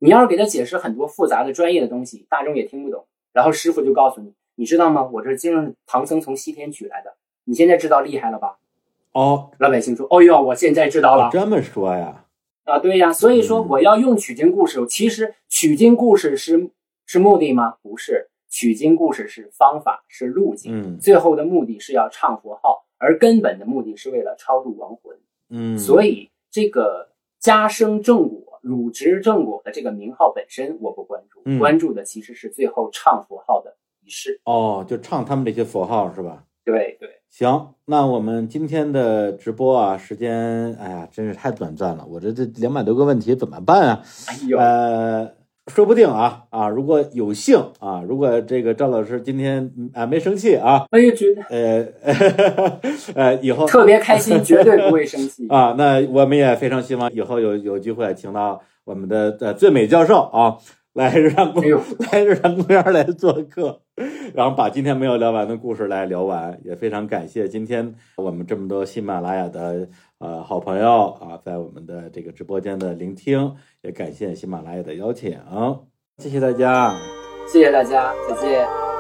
你要是给他解释很多复杂的专业的东西，大众也听不懂。然后师傅就告诉你，你知道吗？我这经是唐僧从西天取来的，你现在知道厉害了吧？哦，老百姓说：“哦哟，我现在知道了。这么说呀？啊，对呀，所以说嗯我要用取经故事，其实取经故事是是目的吗？不是，取经故事是方法，是路径，嗯最后的目的是要唱佛号，而根本的目的是为了超度亡魂。嗯，所以这个加生正果、汝职正果的这个名号本身我不关注，嗯关注的其实是最后唱佛号的仪式。哦，就唱他们这些佛号是吧？对对，行，那我们今天的直播啊，时间，哎呀，真是太短暂了。我这这两百多个问题怎么办啊？哎呦，呃，说不定啊啊，如果有幸啊，如果这个赵老师今天嗯啊没生气啊，我也觉得。呃 呃，以后特别开心，绝对不会生气。啊，那我们也非常希望以后有有机会请到我们的呃最美教授啊，来日坛公哎，来日坛公园来做客，然后把今天没有聊完的故事来聊完。也非常感谢今天我们这么多喜马拉雅的呃好朋友啊，在我们的这个直播间的聆听，也感谢喜马拉雅的邀请，谢谢大家。谢谢大家，再见。